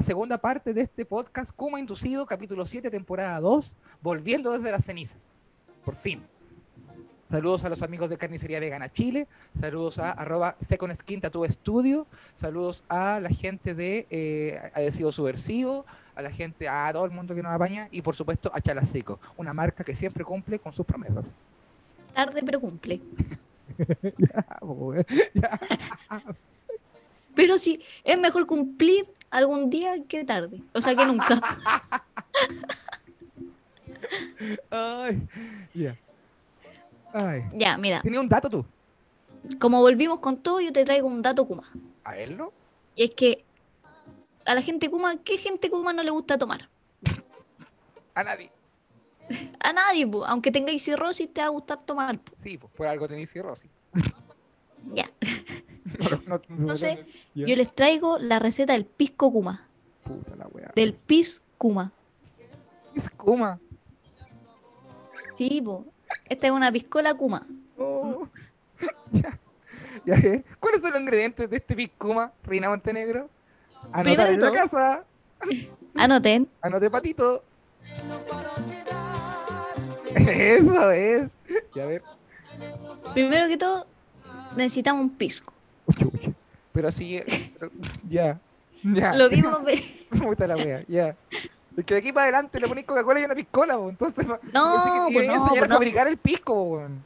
la segunda parte de este podcast, Kuma Inducido, capítulo 7, temporada 2, volviendo desde las cenizas. Por fin. Saludos a los amigos de Carnicería Vegana Chile, saludos a arroba Second Skin Tattoo Studio, saludos a la gente de eh, Adhesivo Subversivo, a la gente, a todo el mundo que nos apaña y por supuesto a Chalacico, una marca que siempre cumple con sus promesas. Tarde pero cumple. Ya, pues, ya. Pero sí, es mejor cumplir algún día que tarde. O sea, que nunca. Ay, ya. Ya, mira. ¿Tenía un dato tú? Como volvimos con todo, yo te traigo un dato Kuma. ¿A verlo? Y es que a la gente Kuma, ¿qué gente Kuma no le gusta tomar? A nadie. A nadie, po. aunque tengáis cirrosis, te va a gustar tomar. po. Sí, pues por algo tenéis cirrosis. Ya. No, no, no, no, Entonces, yo les traigo la receta del pisco Kuma. Puta la wea. Del pis Kuma. Es Kuma. Sí, po. Esta es una piscola Kuma. Oh. ya. Ya, ¿eh? ¿Cuáles son los ingredientes de este Piscuma, Reina Montenegro? Anotar en la casa. Anoten. Anote patito. Eso es. Ya a ver. Primero que todo, necesitamos un pisco. Uy. Pero así. pero- Ya. Ya. Lo ve- Puta la wea. Ya. Es que de aquí para adelante le ponéis Coca-Cola y una piscola, entonces No, y pues no, enseñar pues a no. fabricar el pisco, weón.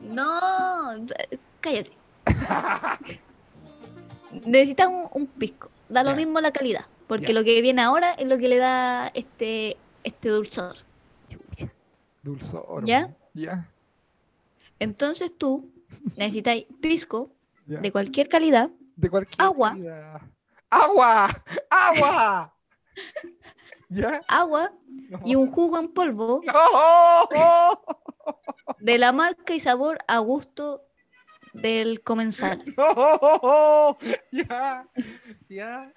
No, cállate. Necesitamos un pisco. Da lo mismo la calidad. Porque lo que viene ahora es lo que le da este, este dulzor. Dulzor. ¿Ya? Ya. Entonces tú necesitas pisco de cualquier calidad, De cualquier Agua. calidad. ¡Agua! ¡Agua! ¿Ya? agua No. y un jugo en polvo ¡No! de la marca y sabor a gusto del comensal. ¡No! ¡Ya! ¡Ya!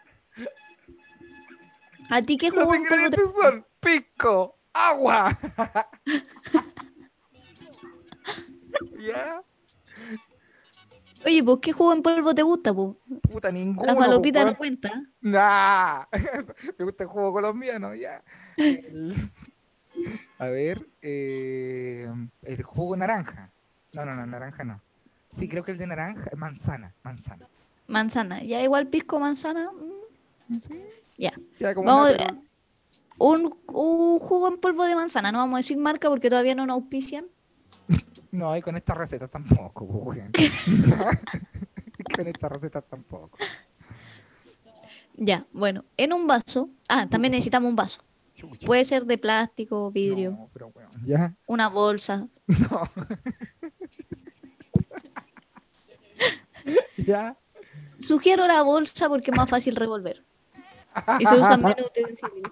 ¿A ti qué Los jugo en polvo te son pisco, agua. ¿Ya? Oye, pues ¿qué jugo en polvo te gusta, pues? Puta, ninguno. La falopita po, no cuenta. Nah. Me gusta el juego colombiano, ya. El- A ver, eh, el jugo naranja. No, no, no, naranja no. Sí, creo que el de naranja es manzana, manzana. Manzana. Ya igual pisco manzana. mm, Sí. Ya. Ya como Vamos, una, pero- Un, un jugo en polvo de manzana. No vamos a decir marca porque todavía no nos auspician. No, y con esta receta tampoco, po, weón. con esta receta tampoco. Ya, bueno. En un vaso. Ah, también necesitamos un vaso. Puede ser de plástico, vidrio, No, pero weón, ya. una bolsa. No. ya. Sugiero la bolsa porque es más fácil revolver. Y se usan menos utensilios.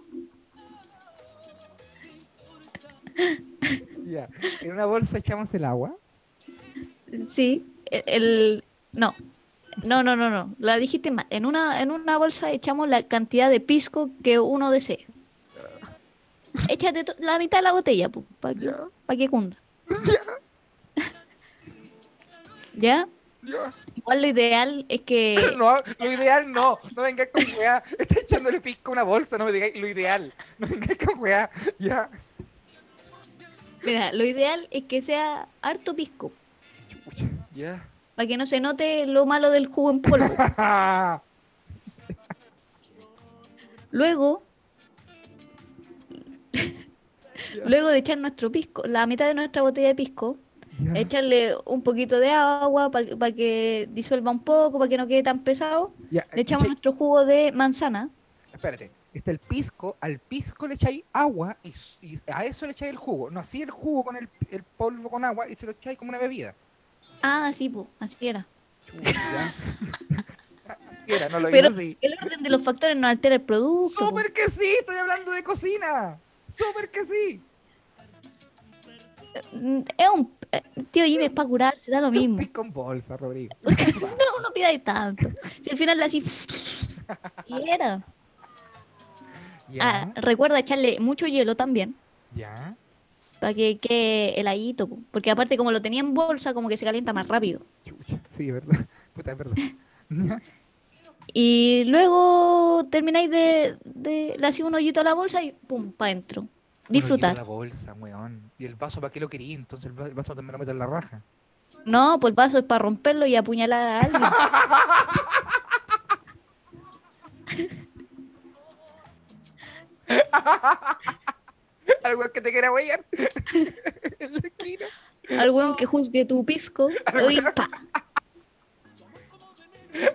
Ya. En una bolsa echamos el agua. Sí, el, el- no. No, no, no, no. La dijiste mal. En una, en una bolsa echamos la cantidad de pisco que uno desee. Échate la mitad de la botella, para que, pa' que cunda. ¿Ya? Ya. Igual lo ideal es que No, lo ideal no. No vengáis con weá. Está echándole pisco a una bolsa. No me digáis lo ideal. No vengáis con weá. Ya. Mira, lo ideal es que sea harto pisco. Ya. para que no se note lo malo del jugo en polvo. Luego, luego de echar nuestro pisco, la mitad de nuestra botella de pisco, echarle un poquito de agua para que disuelva un poco, para que no quede tan pesado. Le echamos nuestro jugo de manzana. Espérate. Está el pisco. Al pisco le echáis agua y, a eso le echáis el jugo. No así el jugo con el, el polvo con agua y se lo echáis como una bebida. Ah, sí, po, así era. Así Era, no lo Pero así. el orden de los factores no altera el producto. po. ¡Súper que sí! Estoy hablando de cocina. ¡Súper que sí! Mm, Es un. eh, Tío Jimmy es para curarse, da lo mismo. Pisco en bolsa, Rodrigo. No, no pidáis tanto. Si al final así. Y era. Ah, recuerda echarle mucho hielo también. ya. Para que quede heladito, po. porque aparte como lo tenía en bolsa, como que se calienta más rápido. Sí, es verdad. Puta, es verdad. Y luego termináis de, de le hacía un hoyito a la bolsa y pum, para adentro. Disfrutar. la bolsa, weón. Y el vaso, ¿para qué lo quería? Entonces el va- el vaso también lo meto en la raja. No, pues el vaso es para romperlo y apuñalar a alguien. Al weón que te quiera huellar. en la esquina. Al weón que juzgue tu pisco. y pa.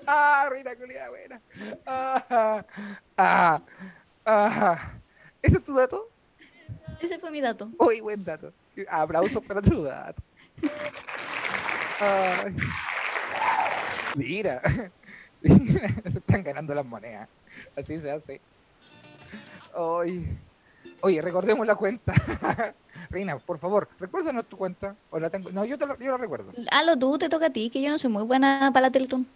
Ah, reina culiada buena. Ah, ah, ah. ¿Ese es tu dato? Ese fue mi dato. Uy, buen dato. Aplausos para tu dato. Ay. Mira. Mira, Se están ganando las monedas. Así se hace. Ay. Oye, recordemos la cuenta. Reina, por favor, recuérdanos tu cuenta. O la tengo. No, yo, te lo, yo la recuerdo. Halo, tú te toca a ti, que yo no soy muy buena para la Teletón.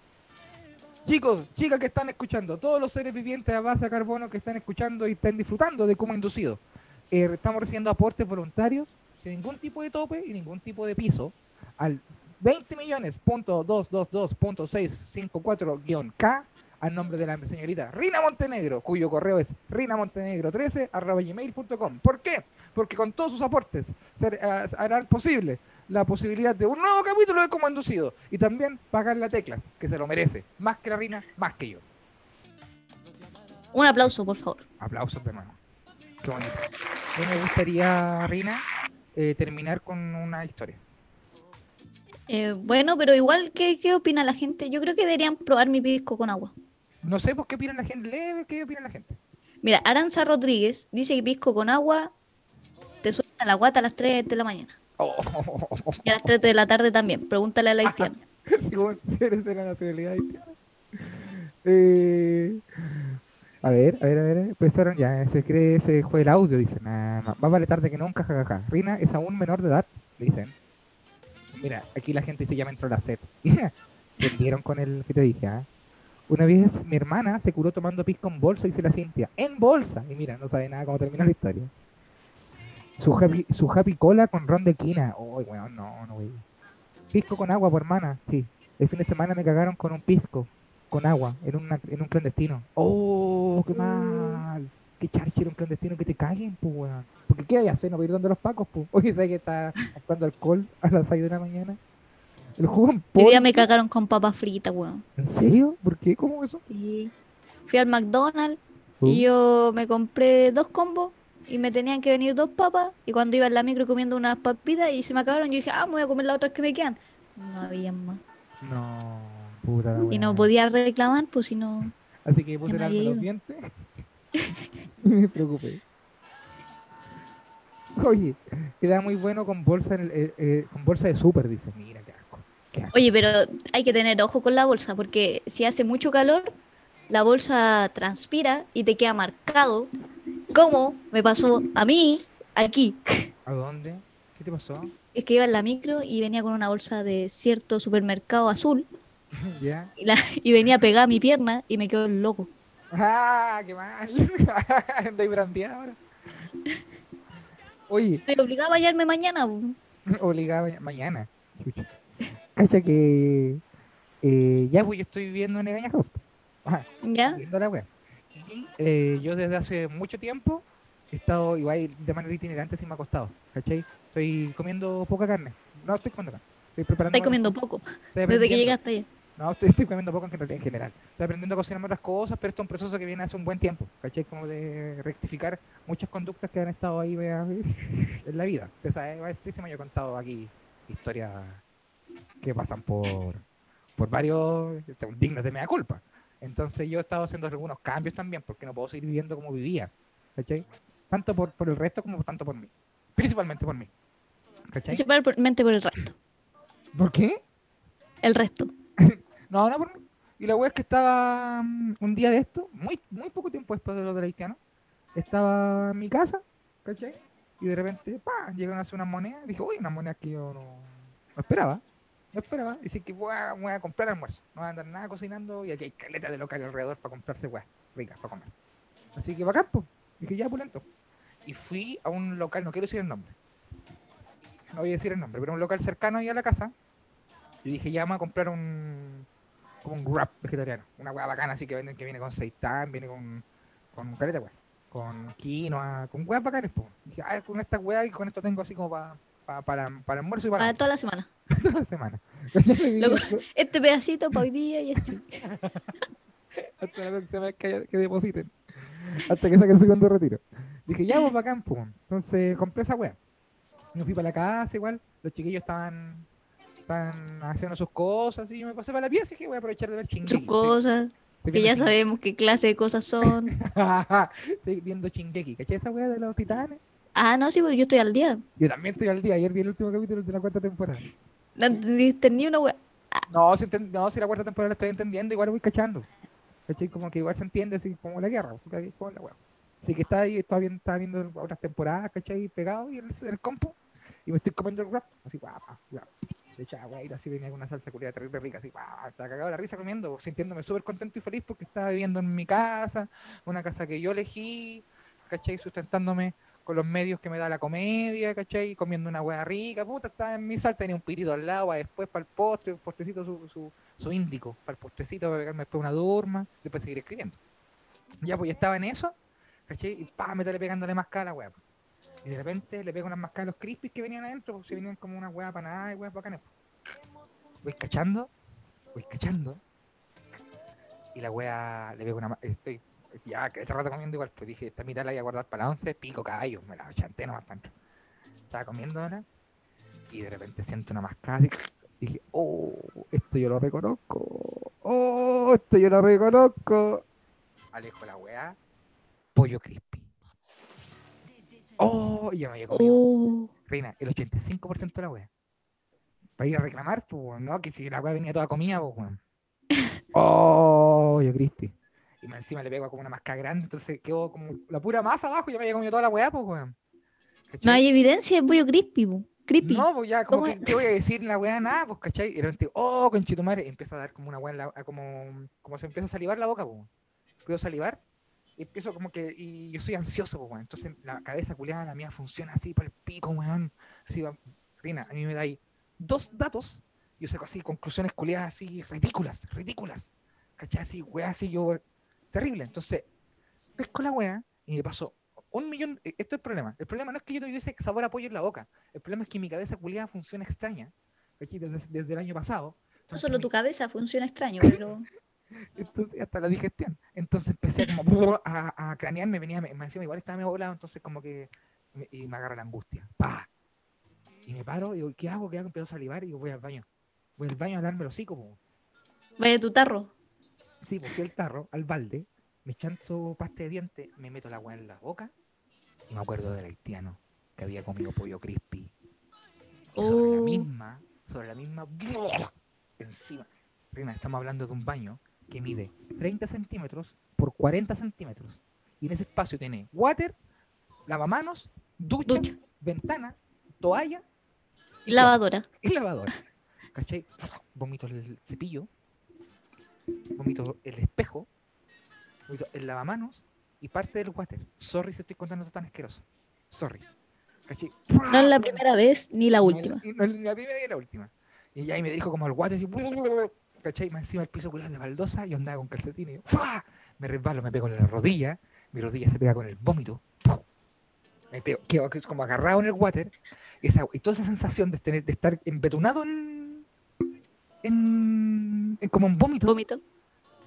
Chicos, chicas que están escuchando, todos los seres vivientes a base de carbono que están escuchando y están disfrutando de cómo inducido. Eh, estamos recibiendo aportes voluntarios sin ningún tipo de tope y ningún tipo de piso al 20 millones.222.654-K a nombre de la señorita Rina Montenegro, cuyo correo es rinamontenegro13 ¿Por qué? Porque con todos sus aportes ser, uh, eh, harán posible la posibilidad de un nuevo capítulo de Como Inducido y también pagar la teclas, que se lo merece, más que la Rina, más que yo. Un aplauso, por favor. Aplausos de mano. Qué bonito. Y me gustaría, Rina, eh, terminar con una historia. Eh, bueno, pero igual, ¿qué, ¿qué opina la gente? Yo creo que deberían probar mi pisco con agua. No sé pues, qué opina la gente. Lee qué opina la gente. Mira, Aranza Rodríguez dice que pisco con agua te suelta la guata a las 3 de la mañana. Oh, Y a las 3 de la tarde también. Pregúntale a la haitiana. si vos eres de la nacionalidad haitiana. Eh, a ver, a ver, a ver. Empezaron ya. Se cree, se fue el audio, dicen. Ah, ma- más vale tarde que nunca, jajaja. Rina es aún menor de edad, dicen. Mira, aquí la gente dice ya me entró la sed. Vendieron con el que te dije, ¿ah? Una vez mi hermana se curó tomando pisco en bolsa, dice la Cintia. ¡En bolsa! Y mira, no sabe nada cómo termina la historia. Su happy, su happy cola con ron de quina. Uy, weón, no, no, wey. Pisco con agua, por hermana, sí. El fin de semana me cagaron con un pisco, con agua, en, una, en un clandestino. ¡Oh, qué mal! ¡Qué charcher un clandestino que te caguen, pues, weón! Porque ¿qué hay a hacer? No voy a ir donde los pacos, pues. Oye, ¿sabes que está comprando alcohol a las 6 de la mañana? El jugo en Hoy día polvo. me cagaron con papas fritas, weón. ¿En serio? ¿Por qué? ¿Cómo eso? Sí. Fui al McDonald's Uh. y yo me compré dos combos y me tenían que venir dos papas. Y cuando iba en la micro comiendo unas papitas y se me acabaron, yo dije, ah, me voy a comer las otras que me quedan. No había más. No, puta la Y no podía reclamar, pues si no. Así que puse había los dientes y me preocupé. Oye, queda muy bueno con bolsa, en el- eh, eh, con bolsa de súper, dice. Mira, qué asco. Qué asco. Oye, pero hay que tener ojo con la bolsa, porque si hace mucho calor, la bolsa transpira y te queda marcado. Como me pasó a mí aquí. ¿A dónde? ¿Qué te pasó? Es que iba en la micro y venía con una bolsa de cierto supermercado azul ¿Ya? y, la, y venía pegada a mi pierna y me quedó el loco. ¡Ah, qué mal! Andáis brandeada ahora. Oye, Estoy obligada a bañarme mañana. ma- mañana. Chucha. Cacha que eh, ya pues yo estoy viviendo en Egaña House. Ajá. ¿Ya? la wea. Y eh, yo desde hace mucho tiempo he estado igual de manera itinerante sin me ha costado, ¿cachai? Estoy comiendo poca carne. No estoy comiendo carne. Estoy preparando. Estáis comiendo poco estoy desde que llegaste allá. No, estoy, estoy comiendo poco en general, en general. Estoy aprendiendo a cocinarme otras cosas, pero esto es un proceso que viene hace un buen tiempo, ¿cachai? Como de rectificar muchas conductas que han estado ahí wea, en la vida. Usted sabe, yo he contado aquí historias que pasan por, por varios este, dignos de mea culpa. Entonces yo he estado haciendo algunos cambios también, porque no puedo seguir viviendo como vivía, ¿cachai? Tanto por, por el resto como tanto por mí. Principalmente por mí. ¿Cachai? Principalmente por el resto. ¿Por qué? El resto. No, no por mí. Y la wea es que estaba mm, un día de esto, muy, muy poco tiempo después de lo del haitiano, estaba en mi casa, ¿cachai? Y de repente, pa, llegan a hacer unas monedas. Dije, uy, unas monedas que yo no, no esperaba. No esperaba. Dice que voy a, comprar almuerzo. No voy a andar nada cocinando y aquí hay caleta de local alrededor para comprarse weas ricas para comer. Así que bacán, pues. Dije, ya, pulento. Y fui a un local, no quiero decir el nombre, no voy a decir el nombre, pero un local cercano ahí a la casa. Y dije, ya vamos a comprar un, como un wrap vegetariano. Una hueá bacana así que venden que viene con seitán, viene con, con caleta, weá. Con quinoa, con hueás bacanas, pues. Dije, ah, con esta hueá y con esto tengo así como para para, para almuerzo y para, Para toda la semana. toda la semana. Luego- Este pedacito para hoy día y así. hasta la próxima vez que, que depositen. Hasta que saquen el segundo retiro. Dije, ya, pues bacán, pues. Entonces compré esa wea. Me fui para la casa igual. Los chiquillos estaban, estaban haciendo sus cosas y yo me pasé para la pieza y dije, voy a aprovechar de ver Sus Shingeki. cosas, que ya sabemos qué clase de cosas son. Estoy viendo Shingeki. ¿Cachai esa wea de los titanes? Ah, no, sí, porque yo estoy al día. Yo también estoy al día. Ayer vi el último capítulo de la cuarta temporada. No entendiste ni una wea. No, si, enten- no, si la cuarta temporada la estoy entendiendo, igual voy cachando. ¿Cachai? Como que igual se entiende así como la guerra, como la wea. Así que está ahí, estaba viendo, estaba viendo otras temporadas, ¿cachai? Pegado y en el, el compu. Y me estoy comiendo el wrap, así, guau, guau. Le echaba agüita, así venía con una salsa culiada terrible rica, así, guau, estaba cagado de la risa comiendo, sintiéndome súper contento y feliz porque estaba viviendo en mi casa, una casa que yo elegí, ¿cachai? Sustentándome con los medios que me da la comedia, ¿cachai? Comiendo una hueá rica, puta, estaba en mi sal, tenía un pirito al lado, después para el postre, un postrecito su, su, su índico, para el postrecito, para pegarme después una dorma, después seguir escribiendo. Ya, pues ya estaba en eso, ¿cachai? Y pa, me pegándole mascada a la hueá. pues. Y de repente le pego unas mascadas a los crispies que venían adentro, pues se venían como una hueá para nada y hueás bacanas. pues. Voy cachando, voy cachando, y la hueá le pego una estoy ya que este rato comiendo igual, pues dije, esta mitad la voy a guardar para la once, pico caballo, me la chanté nomás adentro. Estaba comiendo ahora y de repente siento una mascada y dije, oh, esto yo lo reconozco. Oh, esto yo lo reconozco. Alejo la weá, pollo crispy. Oh, y ya me había comido. Oh, Reina, el 85% de la weá. Para ir a reclamar, pues, no, que si la weá venía toda comida, pues, weón. Oh, yo crispy. Y más encima le pego como una mascada grande, entonces quedó como la pura masa abajo y ya me había comido toda la weá, pues, weón. no hay evidencia de pollo crispy, po. Creepy. No, pues ya, como ¿Cómo que, es? ¿qué voy a decir en la weá? Nada, pues, ¿cachai? Y repente, oh, conchetumare, empieza a dar como una weá, en la, como, como se empieza a salivar la boca, pues. Puedo salivar y empiezo como que, y yo soy ansioso, pues, weón. Entonces la cabeza culiada, la mía funciona así para el pico, weón. Así va, Rina, a mí me da ahí dos datos, yo saco así conclusiones culiadas así ridículas, ridículas. ¿Cachai? Así, weá, así yo, terrible. Entonces, pesco la weá y me paso un millón. e- Esto es el problema. El problema no es que yo tuviese sabor a pollo en la boca. El problema es que mi cabeza culiada funciona extraña. ¿cachai? Desde, desde el año pasado. No solo mi- tu cabeza funciona extraño, pero. entonces, hasta la digestión. Entonces empecé como a, a cranearme, venía, me, me encima igual estaba medio volado, entonces como que me, y me agarra la angustia. ¡Pa! Y me paro y digo, ¿qué hago? ¿Qué hago? Empiezo a salivar y digo, voy al baño. Voy al baño a hablarme los hocico. Vaya tu tarro. Sí, pues fui al tarro, al balde, me chanto pasta de diente, me meto la weá en la boca y me acuerdo del haitiano que había comido pollo crispy. Y sobre la Oh. misma, sobre la misma, encima. Reina, estamos hablando de un baño que mide 30 centímetros por 40 centímetros. Y en ese espacio tiene water, lavamanos, ducha, Ducha. ventana, toalla Y lavadora. y lavadora. ¿Cachai? Vomito el cepillo, vomito el espejo, vomito el lavamanos y parte del water. Sorry si estoy contando esto tan asqueroso. Sorry. No es la primera vez ni la No última. No es ni la primera ni la última. Y ahí me dijo como al water, así, ¿cachai? Más encima el piso culiado de baldosa, yo andaba con calcetines. Me resbalo, me pego en la rodilla, mi rodilla se pega con el vómito. Me pego, quedo como agarrado en el water. Y, esa- y toda esa sensación de, tener, de estar embetunado en, en, en como un vómito. Vómito.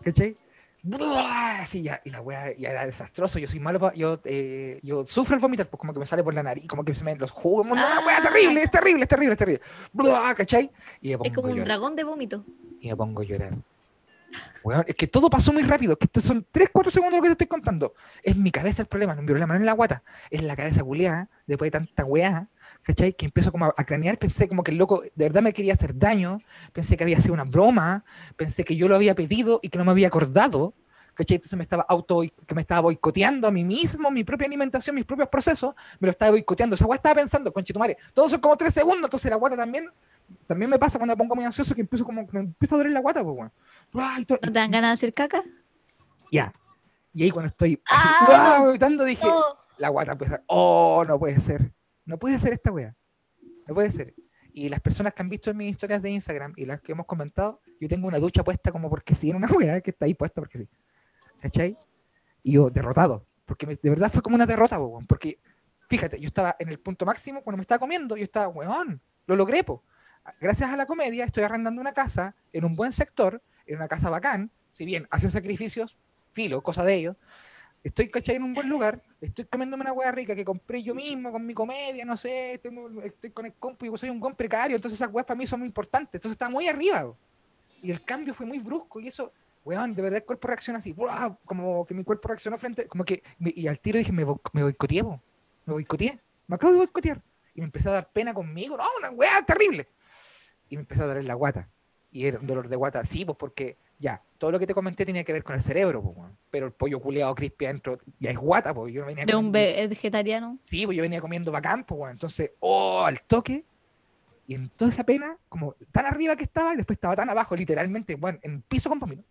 ¿Cachai? Así ya, y la weá ya era desastroso. Yo soy malo, pa- yo, eh, yo sufro el vomitar, pues como que me sale por la nariz, como que se me los jugos. No, Ah. terrible, es terrible, es terrible, es terrible. ¡Buah! ¿Cachai? Y Es como un llorar, dragón de vómito. y me pongo a llorar. Weón, es que todo pasó muy rápido, es que estos son 3, 4 segundos lo que te estoy contando. Es mi cabeza el problema, no mi problema, no es la guata, es la cabeza culiada, después de tanta weá, ¿cachai? Que empiezo como a, a cranear, pensé como que el loco de verdad me quería hacer daño, pensé que había sido una broma, pensé que yo lo había pedido y que no me había acordado, ¿cachai? Entonces me estaba auto, que me estaba boicoteando a mí mismo, mi propia alimentación, mis propios procesos, me lo estaba boicoteando. Esa weá estaba pensando, conchetumare, todos son como 3 segundos, entonces la guata también, también me pasa cuando me pongo muy ansioso que empiezo como, me empieza a doler la guata, pues, weón. Ay, ¿No te dan ganas de hacer caca? ya. Y ahí cuando estoy así, Ah, gritando, dije, No. la guata empieza, oh, no puede ser. No puede ser esta wea. No puede ser. Y las personas que han visto en mis historias de Instagram y las que hemos comentado, yo tengo una ducha puesta como porque sí, en una weá que está ahí puesta porque sí. ¿Cachai? Y yo derrotado. Porque me- de verdad fue como una derrota, po, weón. Porque, fíjate, yo estaba en el punto máximo cuando me estaba comiendo, yo estaba, weón, lo logré, po. Gracias a la comedia estoy arrendando una casa en un buen sector, en una casa bacán, si bien hacen sacrificios, filo, cosa de ellos. Estoy, ¿cachai? En un buen lugar, estoy comiéndome una hueá rica que compré yo mismo con mi comedia, no sé, tengo, estoy con el compu y soy un buen precario, entonces esas weas para mí son muy importantes, entonces estaba muy arriba. Y el cambio fue muy brusco y eso, weón, de verdad el cuerpo reacciona así, ¡buah! como que mi cuerpo reaccionó frente, como que, y al tiro dije, me, me boicoteé, me boicoteé, me acabo de boicotear. Y me empezó a dar pena conmigo, no, una weá terrible. Y me empezó a doler la guata. Y era un dolor de guata, sí, pues porque ya, todo lo que te comenté tenía que ver con el cerebro, pues, pero el pollo culeado crispy adentro ya es guata, pues yo venía De un comiendo- ve- vegetariano. Sí, pues yo venía comiendo bacán, pues. Entonces, oh, al toque. Y en toda esa pena, como tan arriba que estaba, y después estaba tan abajo, literalmente, bueno, en el piso con vómito.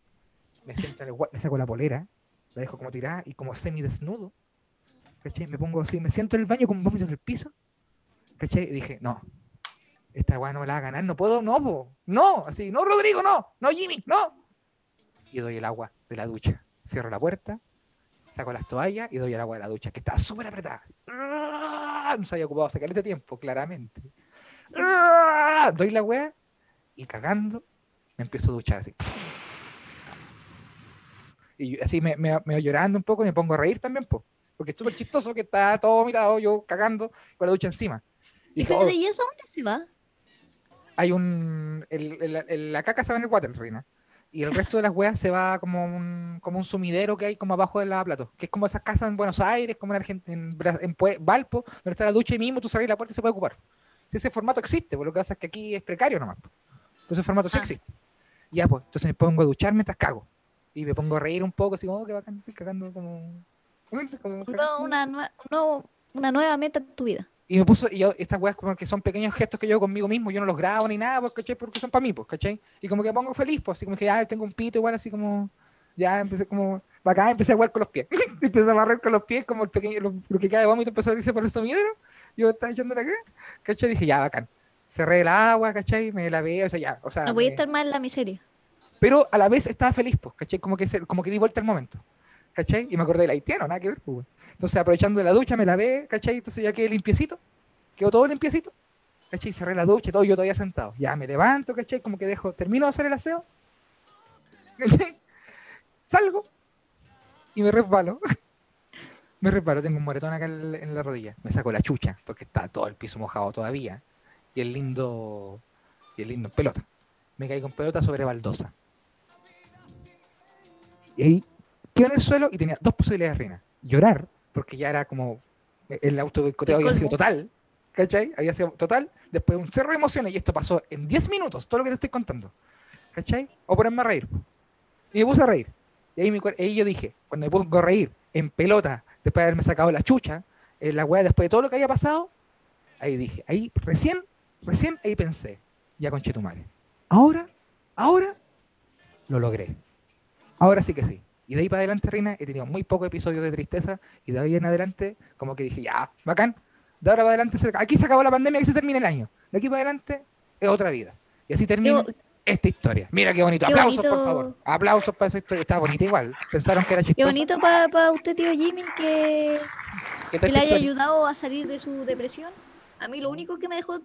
Me siento en el me saco la polera, la dejo como tirada y como semi desnudo. ¿Cachai? Me pongo así, me siento en el baño con vómito en el piso. ¿Cachai? Y dije, no, esta weá no me la va a ganar, no puedo, no, po, no, así, no, Rodrigo, no, no, Jimmy, no. Y doy el agua de la ducha. Cierro la puerta, saco las toallas y doy el agua de la ducha, que estaba súper apretada. No se había ocupado sacarle de tiempo, claramente. Doy la weá y cagando me empiezo a duchar así. Y así me, me, me voy llorando un poco y me pongo a reír también, po, porque es súper chistoso que está todo vomitado, yo cagando con la ducha encima. Y dije, espérate, "Oh, ¿y eso dónde se va? Hay un. el- el- el- la caca se va en el water, Reina. Y el resto de las weas se va como un, como un sumidero que hay como abajo de la plato. Que es como esas casas en Buenos Aires, como en, Argent- en, en Pue- Valpo, donde está la ducha y mismo tú cerrás la puerta y se puede ocupar. Ese formato existe, pues lo que pasa es que aquí es precario nomás. pues. Ese formato sí Ah. existe. Ya, pues, entonces me pongo a duchar mientras cago. Y me pongo a reír un poco, así como, oh, qué bacán, estoy cagando como. como No, cagando". una, no, una nueva meta en tu vida. Y me puso, y yo, estas weas como que son pequeños gestos que yo conmigo mismo, yo no los grabo ni nada, pues, ¿cachai? Porque son para mí, pues, ¿cachai? Y como que pongo feliz, pues, así como que ya tengo un pito igual, así como, ya empecé como, bacán, empecé a jugar con los pies. empecé a barrer con los pies, como el pequeño, lo, lo que cae de vómito empezó a irse por el sumidero. Yo estaba echando acá, ¿cachai? Dije, ya, bacán. Cerré el agua, ¿cachai? Me lavé, o sea, ya, o sea. No voy a me- estar más en la miseria. Pero a la vez estaba feliz, pues, ¿cachai? Como que, se- como que di vuelta al momento, ¿cachai? Y me acordé del haitiano, nada que ver, pues. Entonces, aprovechando de la ducha, me lavé, ¿cachai? Entonces ya quedé limpiecito, quedó todo limpiecito, ¿cachai? Cerré la ducha, todo, yo todavía sentado. Ya me levanto, ¿cachai? Como que dejo, termino de hacer el aseo, ¿cachai? Salgo y me resbalo. me resbalo, tengo un moretón acá en la rodilla. Me saco la chucha, porque está todo el piso mojado todavía. Y el lindo, y el lindo pelota. Me caí con pelota sobre baldosa. Y ahí quedé en el suelo y tenía dos posibilidades, Reina. Llorar, porque ya era como el auto boicoteo había sido total. ¿Cachai? Había sido total. Después un cerro de emociones y esto pasó en 10 minutos, todo lo que te estoy contando. ¿Cachai? O ponerme a reír. Y me puse a reír. Y ahí, mi ahí yo dije, cuando me pongo a reír en pelota, después de haberme sacado la chucha, en la weá, después de todo lo que había pasado, ahí dije, ahí recién, recién ahí pensé, ya conché tu madre. Ahora, ahora lo logré. Ahora sí que sí. Y de ahí para adelante, Reina, he tenido muy pocos episodios de tristeza y de ahí en adelante, como que dije, ya, bacán. De ahora para adelante, se- aquí se acabó la pandemia, aquí se termina el año. De aquí para adelante es otra vida. Y así termina Qué, esta historia. Mira qué bonito. Qué Aplausos, por favor. Aplausos para esa historia. Está bonita igual. Pensaron que era qué chistosa. bonito para usted, tío Jimmy, que, ¿Qué que le haya historia? ayudado a salir de su depresión. A mí lo único que me dejó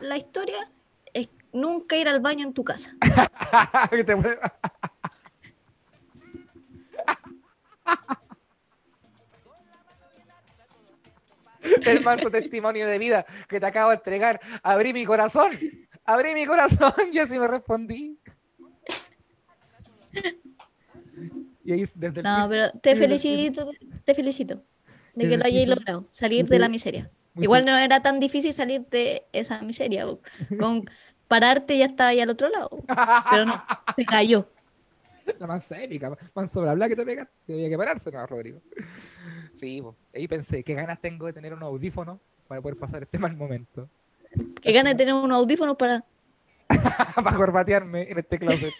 la historia es nunca ir al baño en tu casa. Que te mueva. El manso testimonio de vida que te acabo de entregar. Abrí mi corazón. Abrí mi corazón y así me respondí. Y ahí desde el No, pero te felicito, te felicito de que lo hayáis logrado, salir de la miseria. Muy Igual no era tan difícil salir de esa miseria. Con pararte ya estaba ahí al otro lado. Pero no, se cayó. La más épica, más sobre hablar que te pegas. Si había que pararse, no, Rodrigo. Sí, po. ahí pensé, qué ganas tengo de tener un audífono para poder pasar este mal momento. Que ganas de tener unos audífonos para. para corbatearme en este closet.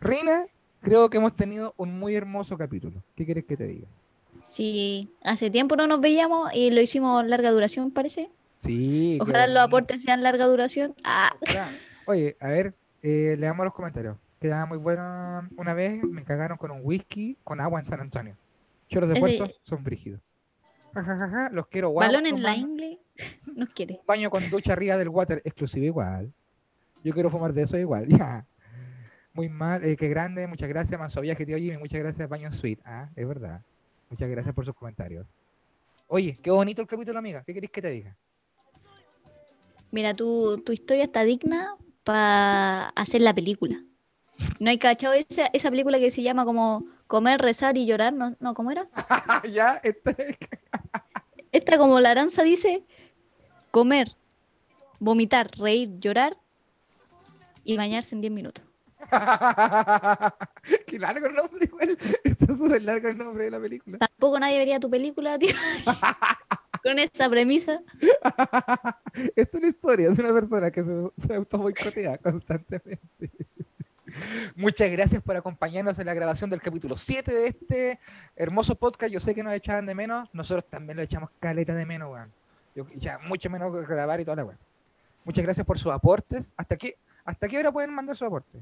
Rina, creo que hemos tenido un muy hermoso capítulo. ¿Qué quieres que te diga? Si hace tiempo no nos veíamos y lo hicimos larga duración, parece. Sí. qué Ojalá los aportes sean larga duración. Ah. Oye, a ver, eh, leamos los comentarios. Quedaba muy bueno. Una vez me cagaron con un whisky con agua en San Antonio. Choros de Ese- puerto son brígidos. Ja, ja, ja, ja, los quiero guau. balón en la ingle. Nos quiere. Baño con ducha arriba del water, exclusivo igual. Yo quiero fumar de eso igual, ya. Muy mal, eh, qué grande, muchas gracias, Manso Viaje, tío Jimmy, muchas gracias, Baño Suite. Ah, es verdad. Muchas gracias por sus comentarios. Oye, qué bonito el capítulo, amiga. ¿Qué queréis que te diga? Mira, tu, tu historia está digna para hacer la película. ¿No hay cachado esa, esa película que se llama como Comer, Rezar y Llorar? No, no ¿cómo era? ya, este... Esta como la aranza dice, comer, vomitar, reír, llorar y bañarse en 10 minutos. qué largo el nombre, igual. Está súper largo el nombre de la película. Tampoco nadie vería tu película, tío. Con esa premisa. Esta es una historia de una persona que se, se auto boicotea constantemente. Muchas gracias por acompañarnos en la grabación del capítulo 7 de este hermoso podcast. Yo sé que nos echaban de menos, nosotros también lo echamos caleta de menos, weón. Yo- Ya mucho menos que grabar y toda la weón. Muchas gracias por sus aportes. ¿Hasta qué, ¿Hasta qué hora pueden mandar su aporte?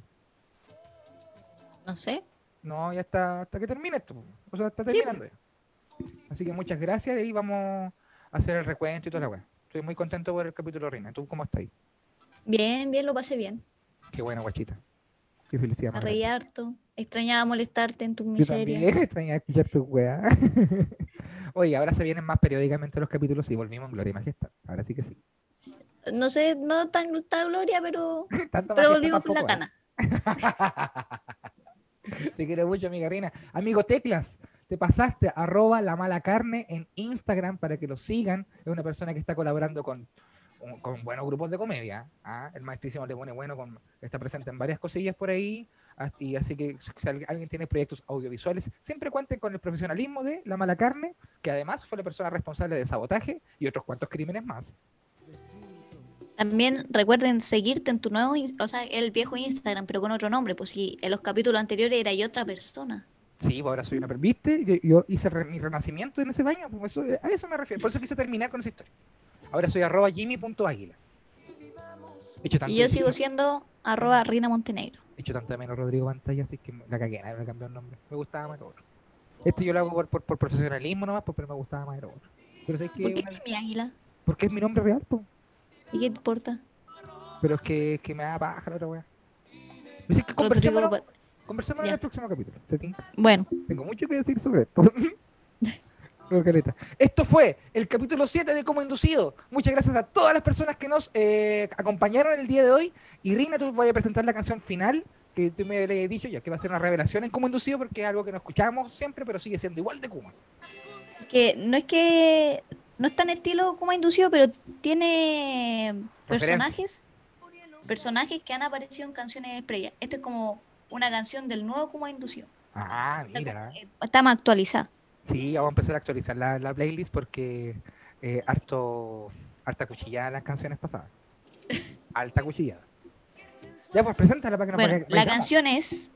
No sé. No, ya está, hasta que termine esto. O sea, está Sí, terminando ya. Así que muchas gracias y vamos a hacer el recuento y toda la weá. Estoy muy contento por el capítulo Rina. ¿Tú cómo estás ahí? Bien, bien, lo pasé bien. Qué buena guachita. Qué felicidad. Grande. harto. Extrañaba molestarte en tu Yo miseria. también extrañaba escuchar tu weá. Oye, ahora se vienen más periódicamente los capítulos y volvimos en Gloria y Majestad. Ahora sí que sí. No sé, no tan gloria, pero, pero volvimos con la tampoco, ¿eh? cana. Te quiero mucho, amiga Rina. Amigo Teclas, te pasaste arroba la mala carne en Instagram para que lo sigan. Es una persona que está colaborando con, con buenos grupos de comedia. ¿ah? El maestrísimo le pone bueno, con, está presente en varias cosillas por ahí. Y así que si al- alguien tiene proyectos audiovisuales, siempre cuenten con el profesionalismo de la mala carne, que además fue la persona responsable de sabotaje y otros cuantos crímenes más. También recuerden seguirte en tu nuevo, o sea, el viejo Instagram, pero con otro nombre. Pues si en los capítulos anteriores era yo otra persona. Sí, pues ahora soy una... ¿Viste? Yo, yo hice re- mi renacimiento en ese baño. Pues eso- a eso me refiero. Por eso quise terminar con esa historia. Ahora soy arroba jimmy.águila. Y yo sigo siendo arroba Rina Montenegro. he hecho tanto de menos Rodrigo Pantalla, así que la cagué, me cambió el nombre. Me gustaba más el otro. Este yo lo hago por, por, por profesionalismo nomás, pues, pero me gustaba más el otro. Pero es que ¿Por qué una- mi águila? porque es mi nombre real. ¿Y qué te importa? Pero es que, es que me da paja la otra wea. Así que Rodrigo en el próximo capítulo. ¿Te? Bueno, Tengo mucho que decir sobre esto. Esto fue el capítulo 7 de Como Inducido. Muchas gracias a todas las personas que nos eh, acompañaron el día de hoy. Y Rina, tú voy a presentar la canción final que tú me habías dicho ya que va a ser una revelación en Como Inducido porque es algo que no escuchamos siempre, pero sigue siendo igual de Kuma. que no es que no es tan estilo como inducido, pero tiene personajes personajes que han aparecido en canciones previas. Esto es como una canción del nuevo Kuma inducido. Ah, mira. está más actualizada. Sí, vamos a empezar a actualizar la, la playlist porque eh, harto, harta cuchillada las canciones pasadas. Alta cuchillada. Ya, pues preséntala para que Bueno, la canción es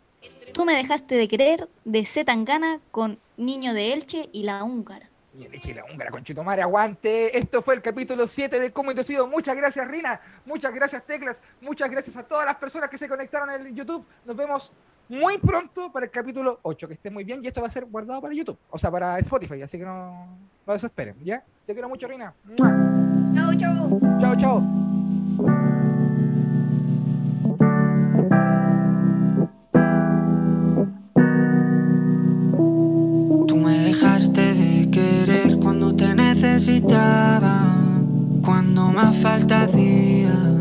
Tú me dejaste de querer de Z Tangana con Niño de Elche y la húngara. Y el Eche la húngara, conchetumare, aguante. Esto fue el capítulo 7 de Cómo Inducido. Muchas gracias, Rina. Muchas gracias, Teclas. Muchas gracias a todas las personas que se conectaron en el YouTube. Nos vemos muy pronto para el capítulo 8. Que estén muy bien. Y esto va a ser guardado para YouTube. O sea, para Spotify. Así que no, no desesperen, ¿ya? Te quiero mucho, Rina. ¡Mua! Chau, chau. Chao, chao. Tú me dejaste de querer cuando te necesitaba, cuando más falta hacía.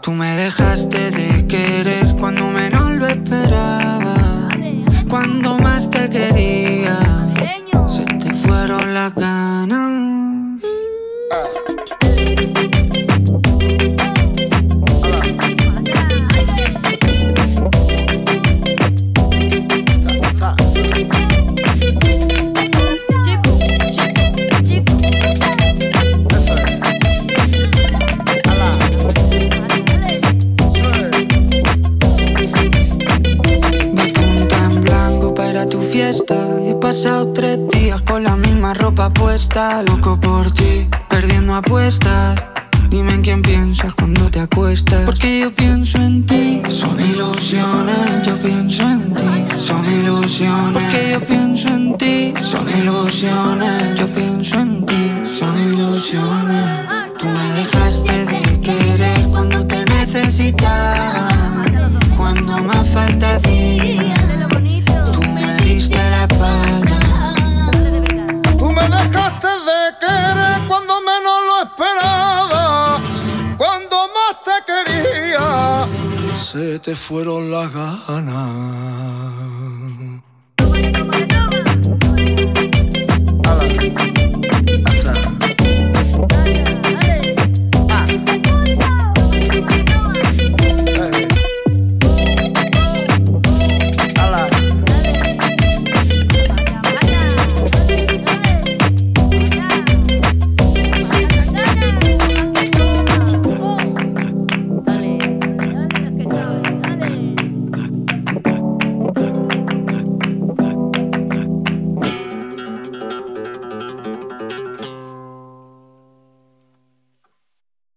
Tú me dejaste de